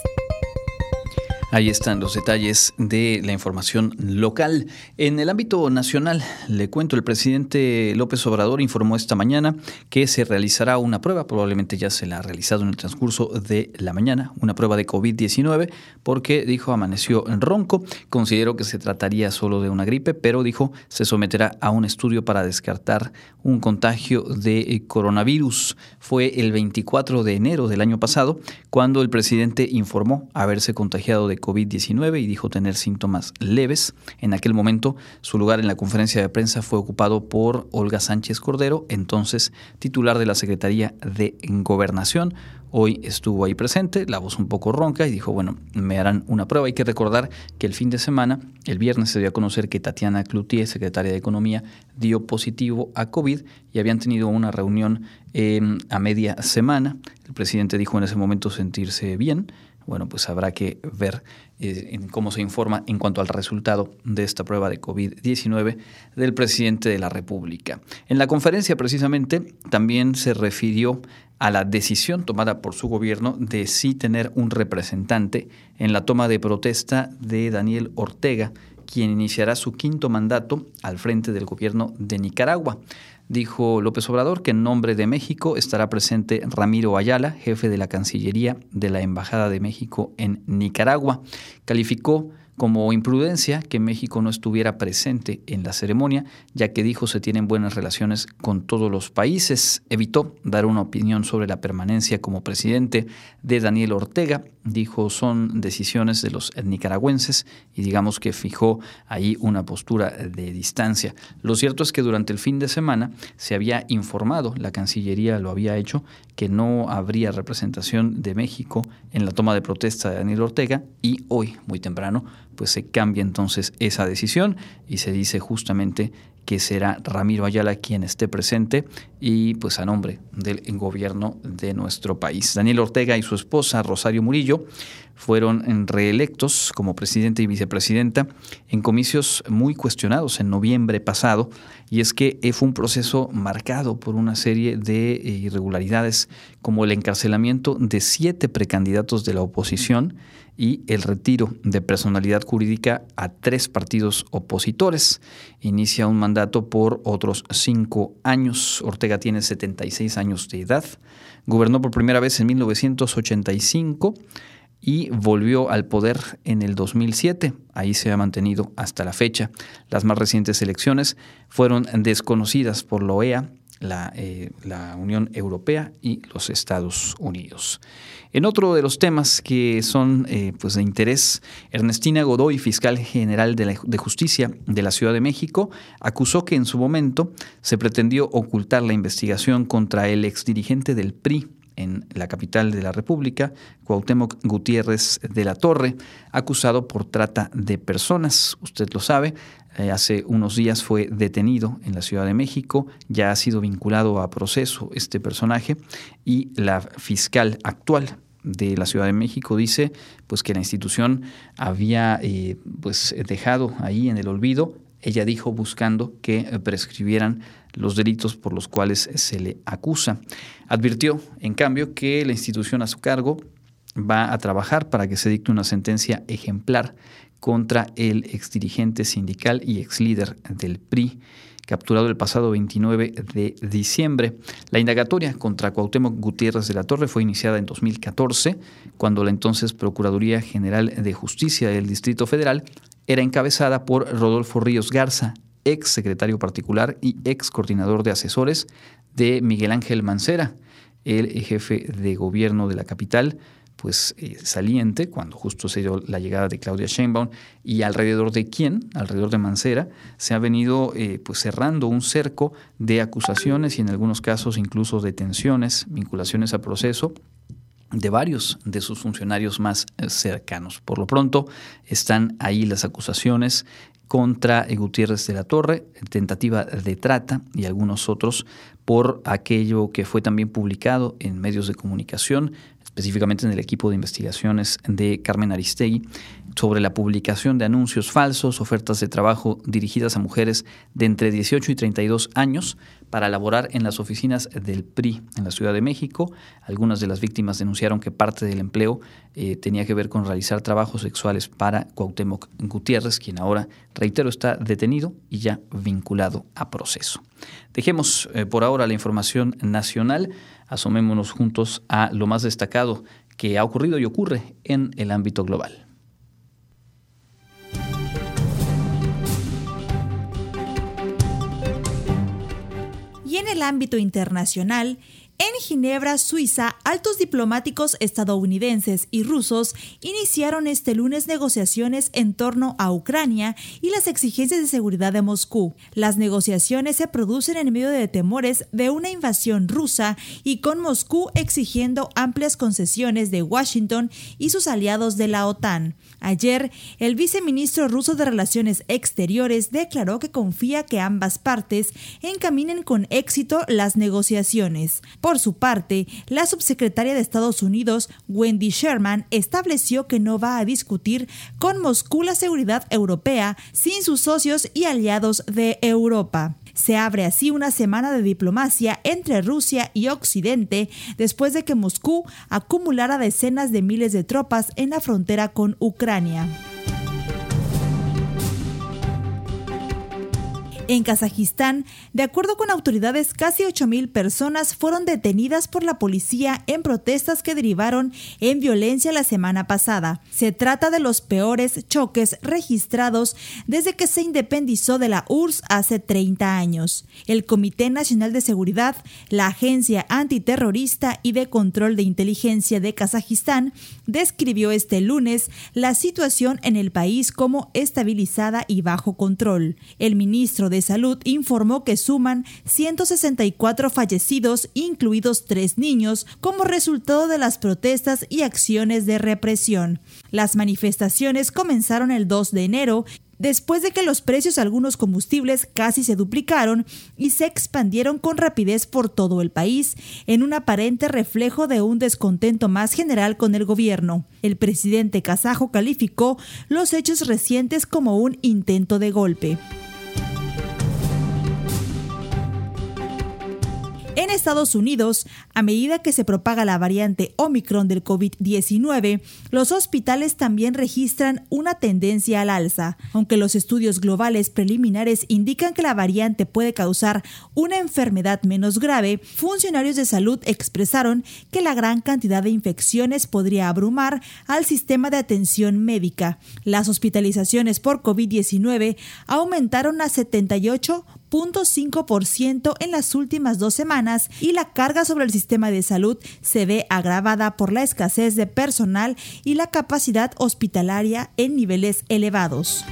Ahí están los detalles de la información local. En el ámbito nacional, le cuento, el presidente López Obrador informó esta mañana que se realizará una prueba, probablemente ya se la ha realizado en el transcurso de la mañana, una prueba de COVID-19, porque dijo amaneció en ronco, consideró que se trataría solo de una gripe, pero dijo se someterá a un estudio para descartar un contagio de coronavirus. Fue el 24 de enero del año pasado cuando el presidente informó haberse contagiado de COVID-19 y dijo tener síntomas leves. En aquel momento, su lugar en la conferencia de prensa fue ocupado por Olga Sánchez Cordero, entonces titular de la Secretaría de Gobernación. Hoy estuvo ahí presente, la voz un poco ronca y dijo, bueno, me harán una prueba. Hay que recordar que el fin de semana, el viernes se dio a conocer que Tatiana Cloutier, secretaria de Economía, dio positivo a COVID y habían tenido una reunión em, a media semana. El presidente dijo en ese momento sentirse bien, bueno, pues habrá que ver eh, cómo se informa en cuanto al resultado de esta prueba de COVID-19 del presidente de la República. En la conferencia, precisamente, también se refirió a la decisión tomada por su gobierno de sí tener un representante en la toma de protesta de Daniel Ortega, quien iniciará su quinto mandato al frente del gobierno de Nicaragua. Dijo López Obrador que en nombre de México estará presente Ramiro Ayala, jefe de la Cancillería de la Embajada de México en Nicaragua. Calificó como imprudencia que México no estuviera presente en la ceremonia, ya que dijo se tienen buenas relaciones con todos los países. Evitó dar una opinión sobre la permanencia como presidente de Daniel Ortega. Dijo son decisiones de los nicaragüenses y digamos que fijó ahí una postura de distancia. Lo cierto es que durante el fin de semana se había informado, la Cancillería lo había hecho, que no habría representación de México en la toma de protesta de Daniel Ortega y hoy, muy temprano, pues se cambia entonces esa decisión y se dice justamente que será Ramiro Ayala quien esté presente y pues a nombre del gobierno de nuestro país. Daniel Ortega y su esposa Rosario Murillo fueron reelectos como presidente y vicepresidenta en comicios muy cuestionados en noviembre pasado y es que fue un proceso marcado por una serie de eh, irregularidades como el encarcelamiento de siete precandidatos de la oposición y el retiro de personalidad jurídica a tres partidos opositores. Inicia un mandato por otros cinco años. Ortega tiene 76 años de edad. Gobernó por primera vez en 1985 y volvió al poder en el 2007. Ahí se ha mantenido hasta la fecha. Las más recientes elecciones fueron desconocidas por la OEA, la, eh, la Unión Europea y los Estados Unidos. En otro de los temas que son eh, pues de interés, Ernestina Godoy, fiscal general de, de, Justicia de la Ciudad de México, acusó que en su momento se pretendió ocultar la investigación contra el exdirigente del PRI en la capital de la República, Cuauhtémoc Gutiérrez de la Torre, acusado por trata de personas. Usted lo sabe, eh, hace unos días fue detenido en la Ciudad de México, ya ha sido vinculado a proceso este personaje y la fiscal actual de la Ciudad de México dice pues que la institución había eh, pues dejado ahí en el olvido ella dijo buscando que prescribieran los delitos por los cuales se le acusa. Advirtió, en cambio, que la institución a su cargo va a trabajar para que se dicte una sentencia ejemplar contra el exdirigente sindical y exlíder del PRI, capturado el pasado 29 de diciembre. La indagatoria contra Cuauhtémoc Gutiérrez de la Torre fue iniciada en 2014, cuando la entonces Procuraduría General de Justicia del Distrito Federal era encabezada por Rodolfo Ríos Garza, ex secretario particular y ex coordinador de asesores de Miguel Ángel Mancera, el jefe de gobierno de la capital, pues eh, saliente cuando justo se dio la llegada de Claudia Sheinbaum y alrededor de quién, alrededor de Mancera, se ha venido eh, pues cerrando un cerco de acusaciones y en algunos casos incluso detenciones, vinculaciones a proceso de varios de sus funcionarios más eh, cercanos. Por lo pronto están ahí las acusaciones contra Gutiérrez de la Torre, tentativa de trata y algunos otros por aquello que fue también publicado en medios de comunicación específicamente en el equipo de investigaciones de Carmen Aristegui, sobre la publicación de anuncios falsos, ofertas de trabajo dirigidas a mujeres de entre 18 y 32 años para laborar en las oficinas del PRI en la Ciudad de México. Algunas de las víctimas denunciaron que parte del empleo eh, tenía que ver con realizar trabajos sexuales para Cuauhtémoc Gutiérrez, quien ahora, reitero, está detenido y ya vinculado a proceso. Dejemos eh, por ahora la información nacional, asomémonos juntos a lo más destacado que ha ocurrido y ocurre en el ámbito global. Y en el ámbito internacional, en Ginebra, Suiza, altos diplomáticos estadounidenses y rusos iniciaron este lunes negociaciones en torno a Ucrania y las exigencias de seguridad de Moscú. Las negociaciones se producen en medio de temores de una invasión rusa y con Moscú exigiendo amplias concesiones de Washington y sus aliados de la OTAN. Ayer, el viceministro ruso de Relaciones Exteriores declaró que confía que ambas partes encaminen con éxito las negociaciones. Su parte, la subsecretaria de Estados Unidos, Wendy Sherman, estableció que no va a discutir con Moscú la seguridad europea sin sus socios y aliados de Europa. Se abre así una semana de diplomacia entre Rusia y Occidente después de que Moscú acumulara decenas de miles de tropas en la frontera con Ucrania. En Kazajistán, de acuerdo con autoridades, casi 8.000 personas fueron detenidas por la policía en protestas que derivaron en violencia la semana pasada. Se trata de los peores choques registrados desde que se independizó de la URSS hace 30 años. El Comité Nacional de Seguridad, la Agencia Antiterrorista y de Control de Inteligencia de Kazajistán, describió este lunes la situación en el país como estabilizada y bajo control. El ministro de Salud informó que suman 164 fallecidos, incluidos tres niños, como resultado de las protestas y acciones de represión. Las manifestaciones comenzaron el 2 de enero después de que los precios de algunos combustibles casi se duplicaron y se expandieron con rapidez por todo el país, en un aparente reflejo de un descontento más general con el gobierno. El presidente kazajo calificó los hechos recientes como un intento de golpe. En Estados Unidos, a medida que se propaga la variante Omicron del COVID-19, los hospitales también registran una tendencia al alza. Aunque los estudios globales preliminares indican que la variante puede causar una enfermedad menos grave, funcionarios de salud expresaron que la gran cantidad de infecciones podría abrumar al sistema de atención médica. Las hospitalizaciones por COVID-19 aumentaron a 78 0.5% en las últimas dos semanas y la carga sobre el sistema de salud se ve agravada por la escasez de personal y la capacidad hospitalaria en niveles elevados.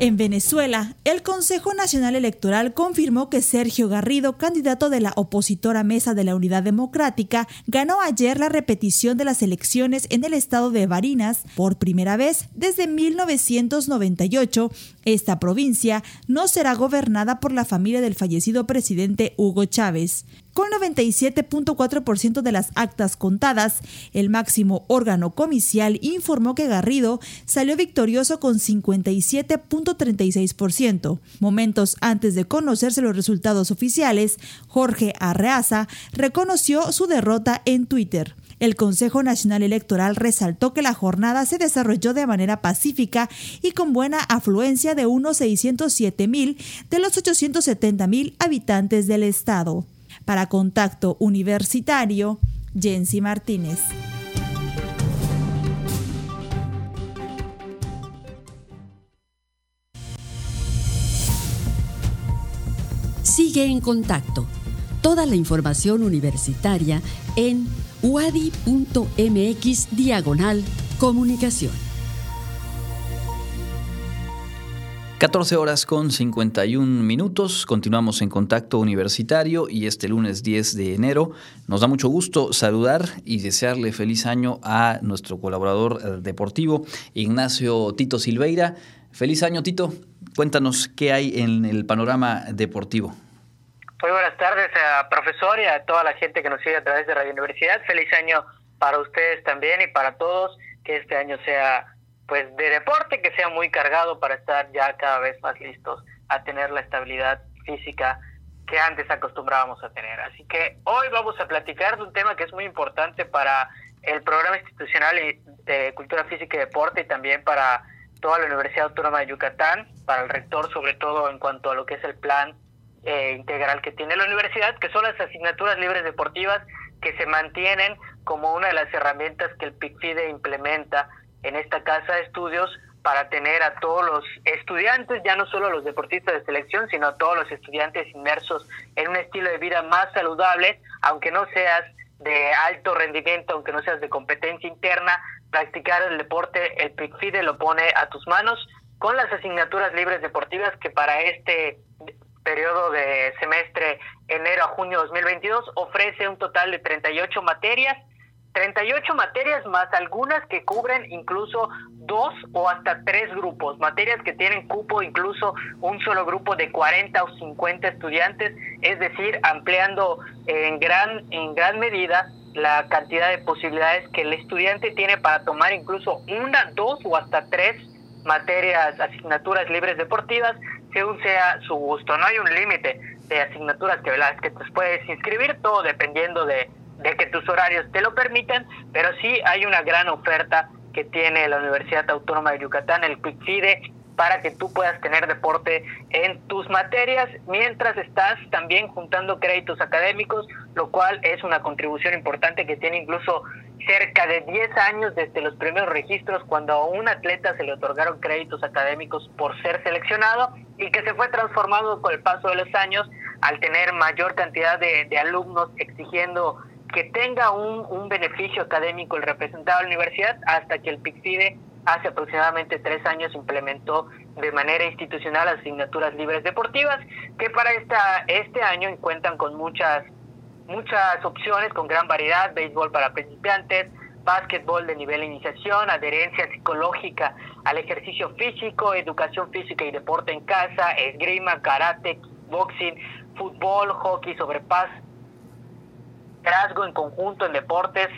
En Venezuela, el Consejo Nacional Electoral confirmó que Sergio Garrido, candidato de la opositora Mesa de la Unidad Democrática, ganó ayer la repetición de las elecciones en el estado de Barinas por primera vez desde 1998. Esta provincia no será gobernada por la familia del fallecido presidente Hugo Chávez. Con 97.4% de las actas contadas, el máximo órgano comicial informó que Garrido salió victorioso con 57.36%. Momentos antes de conocerse los resultados oficiales, Jorge Arreaza reconoció su derrota en Twitter. El Consejo Nacional Electoral resaltó que la jornada se desarrolló de manera pacífica y con buena afluencia de unos 607 mil de los 870 mil habitantes del estado. Para Contacto Universitario, Jensi Martínez. Sigue en contacto. Toda la información universitaria en uadi.mx diagonal comunicación. 14 horas con 51 minutos, continuamos en contacto universitario y este lunes 10 de enero nos da mucho gusto saludar y desearle feliz año a nuestro colaborador eh, deportivo Ignacio Tito Silveira. Feliz año Tito, cuéntanos qué hay en el panorama deportivo. Muy buenas tardes, a profesor y a toda la gente que nos sigue a través de Radio Universidad. Feliz año para ustedes también y para todos. Que este año sea pues de deporte, que sea muy cargado para estar ya cada vez más listos a tener la estabilidad física que antes acostumbrábamos a tener. Así que hoy vamos a platicar de un tema que es muy importante para el programa institucional de Cultura Física y Deporte y también para toda la Universidad Autónoma de Yucatán, para el rector sobre todo en cuanto a lo que es el plan eh, integral que tiene la universidad, que son las asignaturas libres deportivas que se mantienen como una de las herramientas que el PICFIDE implementa en esta casa de estudios para tener a todos los estudiantes, ya no solo los deportistas de selección, sino a todos los estudiantes inmersos en un estilo de vida más saludable, aunque no seas de alto rendimiento, aunque no seas de competencia interna, practicar el deporte, el PICFIDE lo pone a tus manos con las asignaturas libres deportivas que para este periodo de semestre enero a junio 2022 ofrece un total de 38 materias 38 materias más algunas que cubren incluso dos o hasta tres grupos, materias que tienen cupo incluso un solo grupo de 40 o 50 estudiantes, es decir, ampliando en gran, en gran medida la cantidad de posibilidades que el estudiante tiene para tomar incluso una, dos o hasta tres materias, asignaturas libres deportivas, según sea su gusto. No hay un límite de asignaturas que, las que te puedes inscribir, todo dependiendo de, de que tus horarios te lo permitan, pero sí hay una gran oferta que tiene la Universidad Autónoma de Yucatán, el QuickFide, para que tú puedas tener deporte en tus materias mientras estás también juntando créditos académicos, lo cual es una contribución importante que tiene incluso cerca de 10 años desde los primeros registros cuando a un atleta se le otorgaron créditos académicos por ser seleccionado y que se fue transformando con el paso de los años al tener mayor cantidad de alumnos exigiendo que tenga un, un beneficio académico el representado de la universidad hasta que el PICFIDE hace aproximadamente tres años implementó de manera institucional asignaturas libres deportivas que para esta, este año cuentan con muchas, muchas opciones, con gran variedad, béisbol para principiantes, básquetbol de nivel iniciación, adherencia psicológica al ejercicio físico, educación física y deporte en casa, esgrima, karate, boxing, fútbol, hockey sobre paz, liderazgo en conjunto en deportes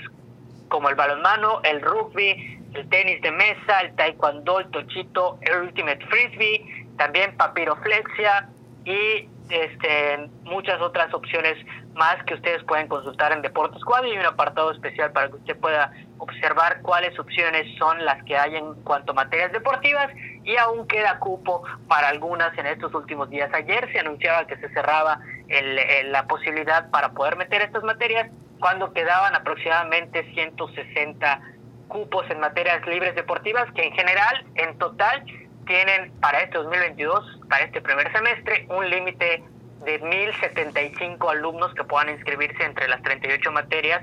como el balonmano, el rugby, el tenis de mesa, el taekwondo, el tochito, el ultimate frisbee, también papiroflexia y este, muchas otras opciones más que ustedes pueden consultar en Deportes Squad y un apartado especial para que usted pueda observar cuáles opciones son las que hay en cuanto a materias deportivas y aún queda cupo para algunas en estos últimos días. Ayer se anunciaba que se cerraba la posibilidad para poder meter estas materias cuando quedaban aproximadamente 160 cupos en materias libres deportivas que en general, en total, tienen para este 2022, para este primer semestre, un límite de 1.075 alumnos que puedan inscribirse entre las 38 materias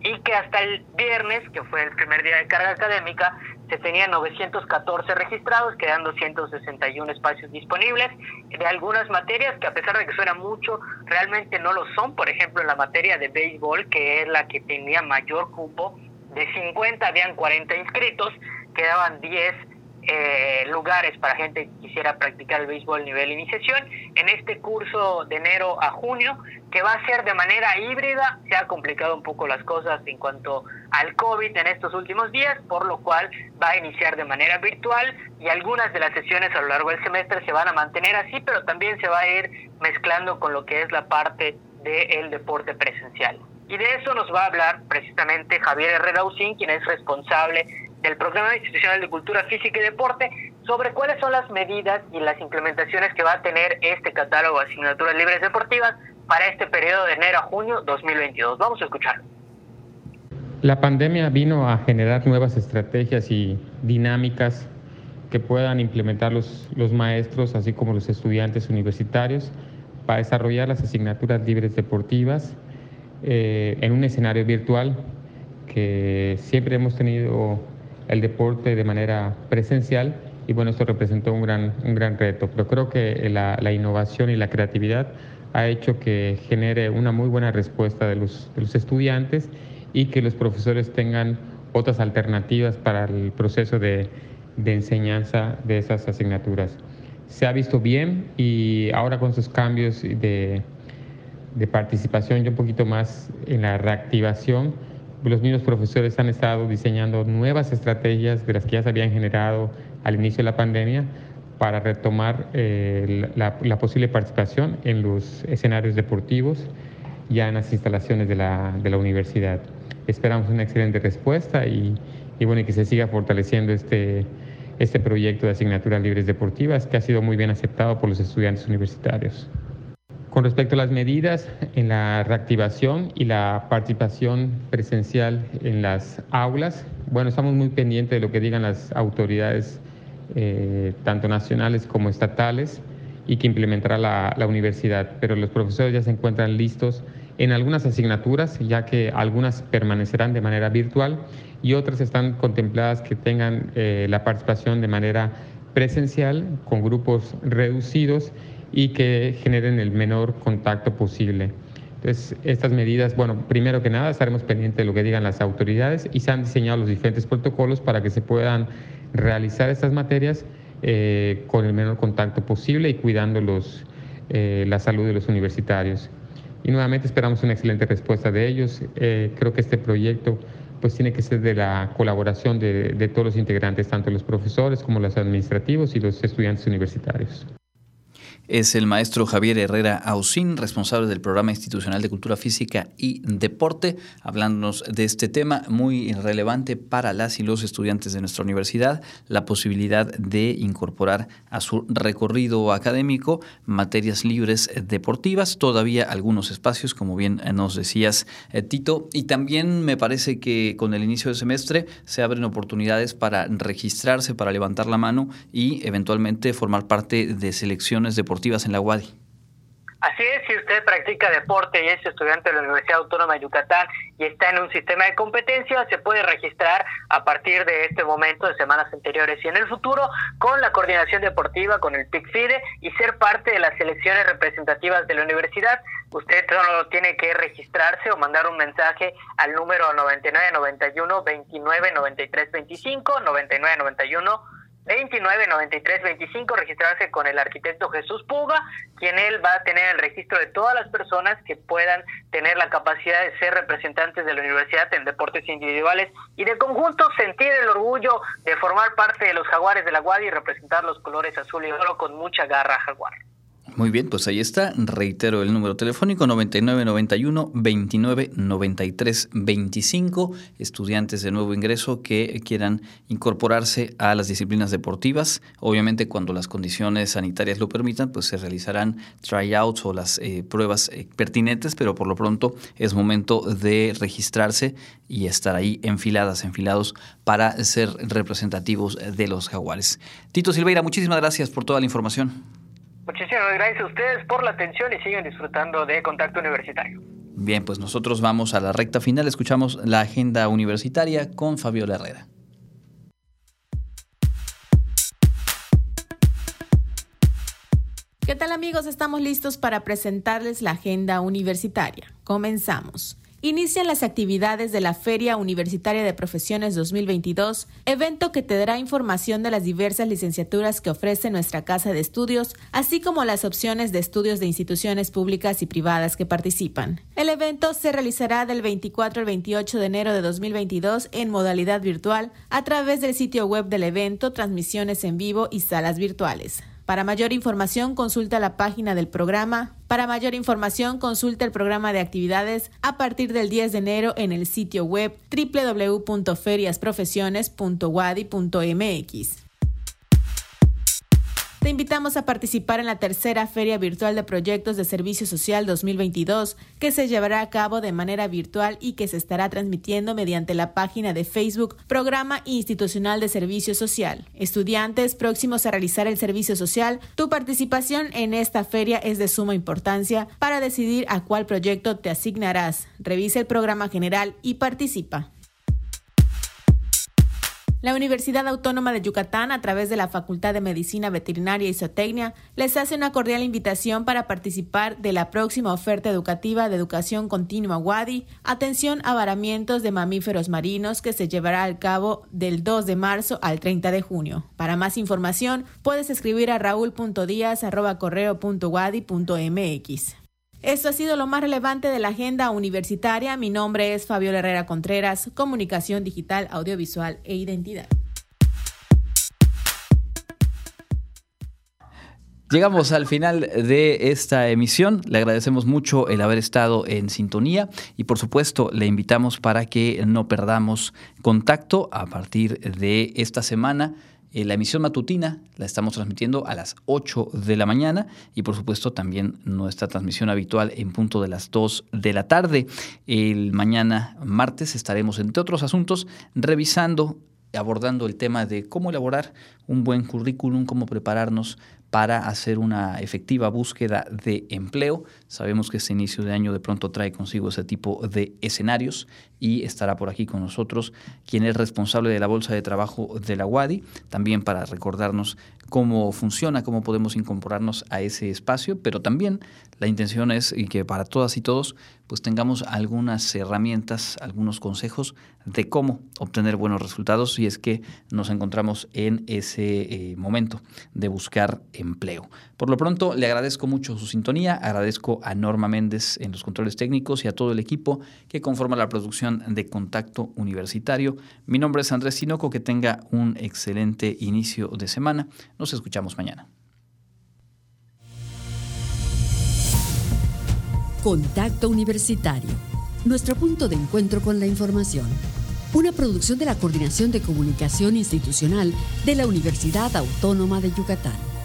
y que hasta el viernes, que fue el primer día de carga académica, se tenían 914 registrados, quedando 161 espacios disponibles de algunas materias que a pesar de que suena mucho, realmente no lo son. Por ejemplo, en la materia de béisbol, que es la que tenía mayor cupo, de 50 habían 40 inscritos, quedaban 10 eh, lugares para gente que quisiera practicar el béisbol nivel iniciación. En este curso de enero a junio, que va a ser de manera híbrida, se ha complicado un poco las cosas en cuanto al COVID en estos últimos días, por lo cual va a iniciar de manera virtual y algunas de las sesiones a lo largo del semestre se van a mantener así, pero también se va a ir mezclando con lo que es la parte del deporte presencial. Y de eso nos va a hablar precisamente Javier Herrera Usín, quien es responsable del Programa Institucional de Cultura Física y Deporte sobre cuáles son las medidas y las implementaciones que va a tener este catálogo de asignaturas libres deportivas para este periodo de enero a junio 2022. Vamos a escuchar. La pandemia vino a generar nuevas estrategias y dinámicas que puedan implementar los, los maestros, así como los estudiantes universitarios, para desarrollar las asignaturas libres deportivas eh, en un escenario virtual que siempre hemos tenido el deporte de manera presencial y bueno, esto representó un gran, un gran reto, pero creo que la, la innovación y la creatividad ha hecho que genere una muy buena respuesta de los, estudiantes y que los profesores tengan otras alternativas para el proceso de, de enseñanza de esas asignaturas. Se ha visto bien y ahora con sus cambios de, de participación y un poquito más en la reactivación. Los mismos profesores han estado diseñando nuevas estrategias de las que ya se habían generado al inicio de la pandemia para retomar eh, la, posible participación en los escenarios deportivos ya en las instalaciones de la, de la universidad. Esperamos una excelente respuesta y, y bueno, que se siga fortaleciendo este, este proyecto de asignaturas libres deportivas que ha sido muy bien aceptado por los estudiantes universitarios. Con respecto a las medidas en la reactivación y la participación presencial en las aulas, bueno, estamos muy pendientes de lo que digan las autoridades, eh, tanto nacionales como estatales, y que implementará la, universidad. Pero los profesores ya se encuentran listos en algunas asignaturas, ya que algunas permanecerán de manera virtual y otras están contempladas que tengan eh, la participación de manera presencial con grupos reducidos y que generen el menor contacto posible. Entonces, estas medidas, bueno, primero que nada, estaremos pendientes de lo que digan las autoridades y se han diseñado los diferentes protocolos para que se puedan realizar estas materias eh, con el menor contacto posible y cuidando los, eh, la salud de los universitarios. Y nuevamente esperamos una excelente respuesta de ellos. creo que este proyecto pues tiene que ser de la colaboración de, de todos los integrantes, tanto los profesores como los administrativos y los estudiantes universitarios es el maestro Javier Herrera Ausín, responsable del Programa Institucional de Cultura Física y Deporte, hablándonos de este tema muy relevante para las y los estudiantes de nuestra universidad, la posibilidad de incorporar a su recorrido académico materias libres deportivas, todavía algunos espacios, como bien nos decías, eh, Tito, y también me parece que con el inicio del semestre se abren oportunidades para registrarse, para levantar la mano y eventualmente formar parte de selecciones deportivas en la UADI. Así es, si usted practica deporte y es estudiante de la Universidad Autónoma de Yucatán y está en un sistema de competencia, se puede registrar a partir de este momento, de semanas anteriores y en el futuro, con la coordinación deportiva, con el PICFIDE y ser parte de las selecciones representativas de la universidad. Usted solo tiene que registrarse o mandar un mensaje al número 9991 29 93 25, 9991 29 93 25 registrarse con el arquitecto Jesús Puga, quien él va a tener el registro de todas las personas que puedan tener la capacidad de ser representantes de la universidad en deportes individuales y de conjunto sentir el orgullo de formar parte de los jaguares de la Guadi y representar los colores azul y oro con mucha garra jaguar. Muy bien, pues ahí está. Reitero el número telefónico 9991 29 93 25. Estudiantes de nuevo ingreso que quieran incorporarse a las disciplinas deportivas. Obviamente, cuando las condiciones sanitarias lo permitan, pues se realizarán tryouts o las eh, pruebas eh, pertinentes, pero por lo pronto es momento de registrarse y estar ahí enfiladas, enfilados para ser representativos de los jaguares. Tito Silveira, muchísimas gracias por toda la información. Muchísimas gracias a ustedes por la atención y sigan disfrutando de Contacto Universitario. Bien, pues nosotros vamos a la recta final. Escuchamos la agenda universitaria con Fabiola Herrera. ¿Qué tal amigos? Estamos listos para presentarles la agenda universitaria. Comenzamos. Inician las actividades de la Feria Universitaria de Profesiones 2022, evento que te dará información de las diversas licenciaturas que ofrece nuestra casa de estudios, así como las opciones de estudios de instituciones públicas y privadas que participan. El evento se realizará del 24 al 28 de enero de 2022 en modalidad virtual a través del sitio web del evento, transmisiones en vivo y salas virtuales. Para mayor información, consulta la página del programa. Para mayor información, consulta el programa de actividades a partir del 10 de enero en el sitio web www.feriasprofesiones.wadi.mx. Te invitamos a participar en la tercera Feria Virtual de Proyectos de Servicio Social 2022, que se llevará a cabo de manera virtual y que se estará transmitiendo mediante la página de Facebook Programa Institucional de Servicio Social. Estudiantes próximos a realizar el servicio social, tu participación en esta feria es de suma importancia para decidir a cuál proyecto te asignarás. Revisa el programa general y participa. La Universidad Autónoma de Yucatán, a través de la Facultad de Medicina Veterinaria y Zootecnia, les hace una cordial invitación para participar de la próxima oferta educativa de educación continua WADI, atención a varamientos de mamíferos marinos que se llevará al cabo del 2 de marzo al 30 de junio. Para más información, puedes escribir a raúl.díaz.correo.wadi.mx. Esto ha sido lo más relevante de la agenda universitaria. Mi nombre es Fabiola Herrera Contreras, Comunicación Digital, Audiovisual e Identidad. Llegamos al final de esta emisión. Le agradecemos mucho el haber estado en sintonía y por supuesto le invitamos para que no perdamos contacto a partir de esta semana. Eh, la emisión matutina la estamos transmitiendo a las 8 de la mañana y por supuesto también nuestra transmisión habitual en punto de las 2 de la tarde. El mañana martes estaremos, entre otros asuntos, revisando abordando el tema de cómo elaborar un buen currículum, cómo prepararnos para hacer una efectiva búsqueda de empleo. Sabemos que este inicio de año de pronto trae consigo ese tipo de escenarios y estará por aquí con nosotros quien es responsable de la Bolsa de Trabajo de la UADI, también para recordarnos cómo funciona, cómo podemos incorporarnos a ese espacio, pero también la intención es que para todas y todos pues tengamos algunas herramientas, algunos consejos de cómo obtener buenos resultados si es que nos encontramos en ese eh, momento de buscar empleo. Por lo pronto, le agradezco mucho su sintonía, agradezco a Norma Méndez en los controles técnicos y a todo el equipo que conforma la producción de Contacto Universitario. Mi nombre es Andrés Sinoco, que tenga un excelente inicio de semana. Nos escuchamos mañana. Contacto Universitario, nuestro punto de encuentro con la información. Una producción de la Coordinación de Comunicación Institucional de la Universidad Autónoma de Yucatán.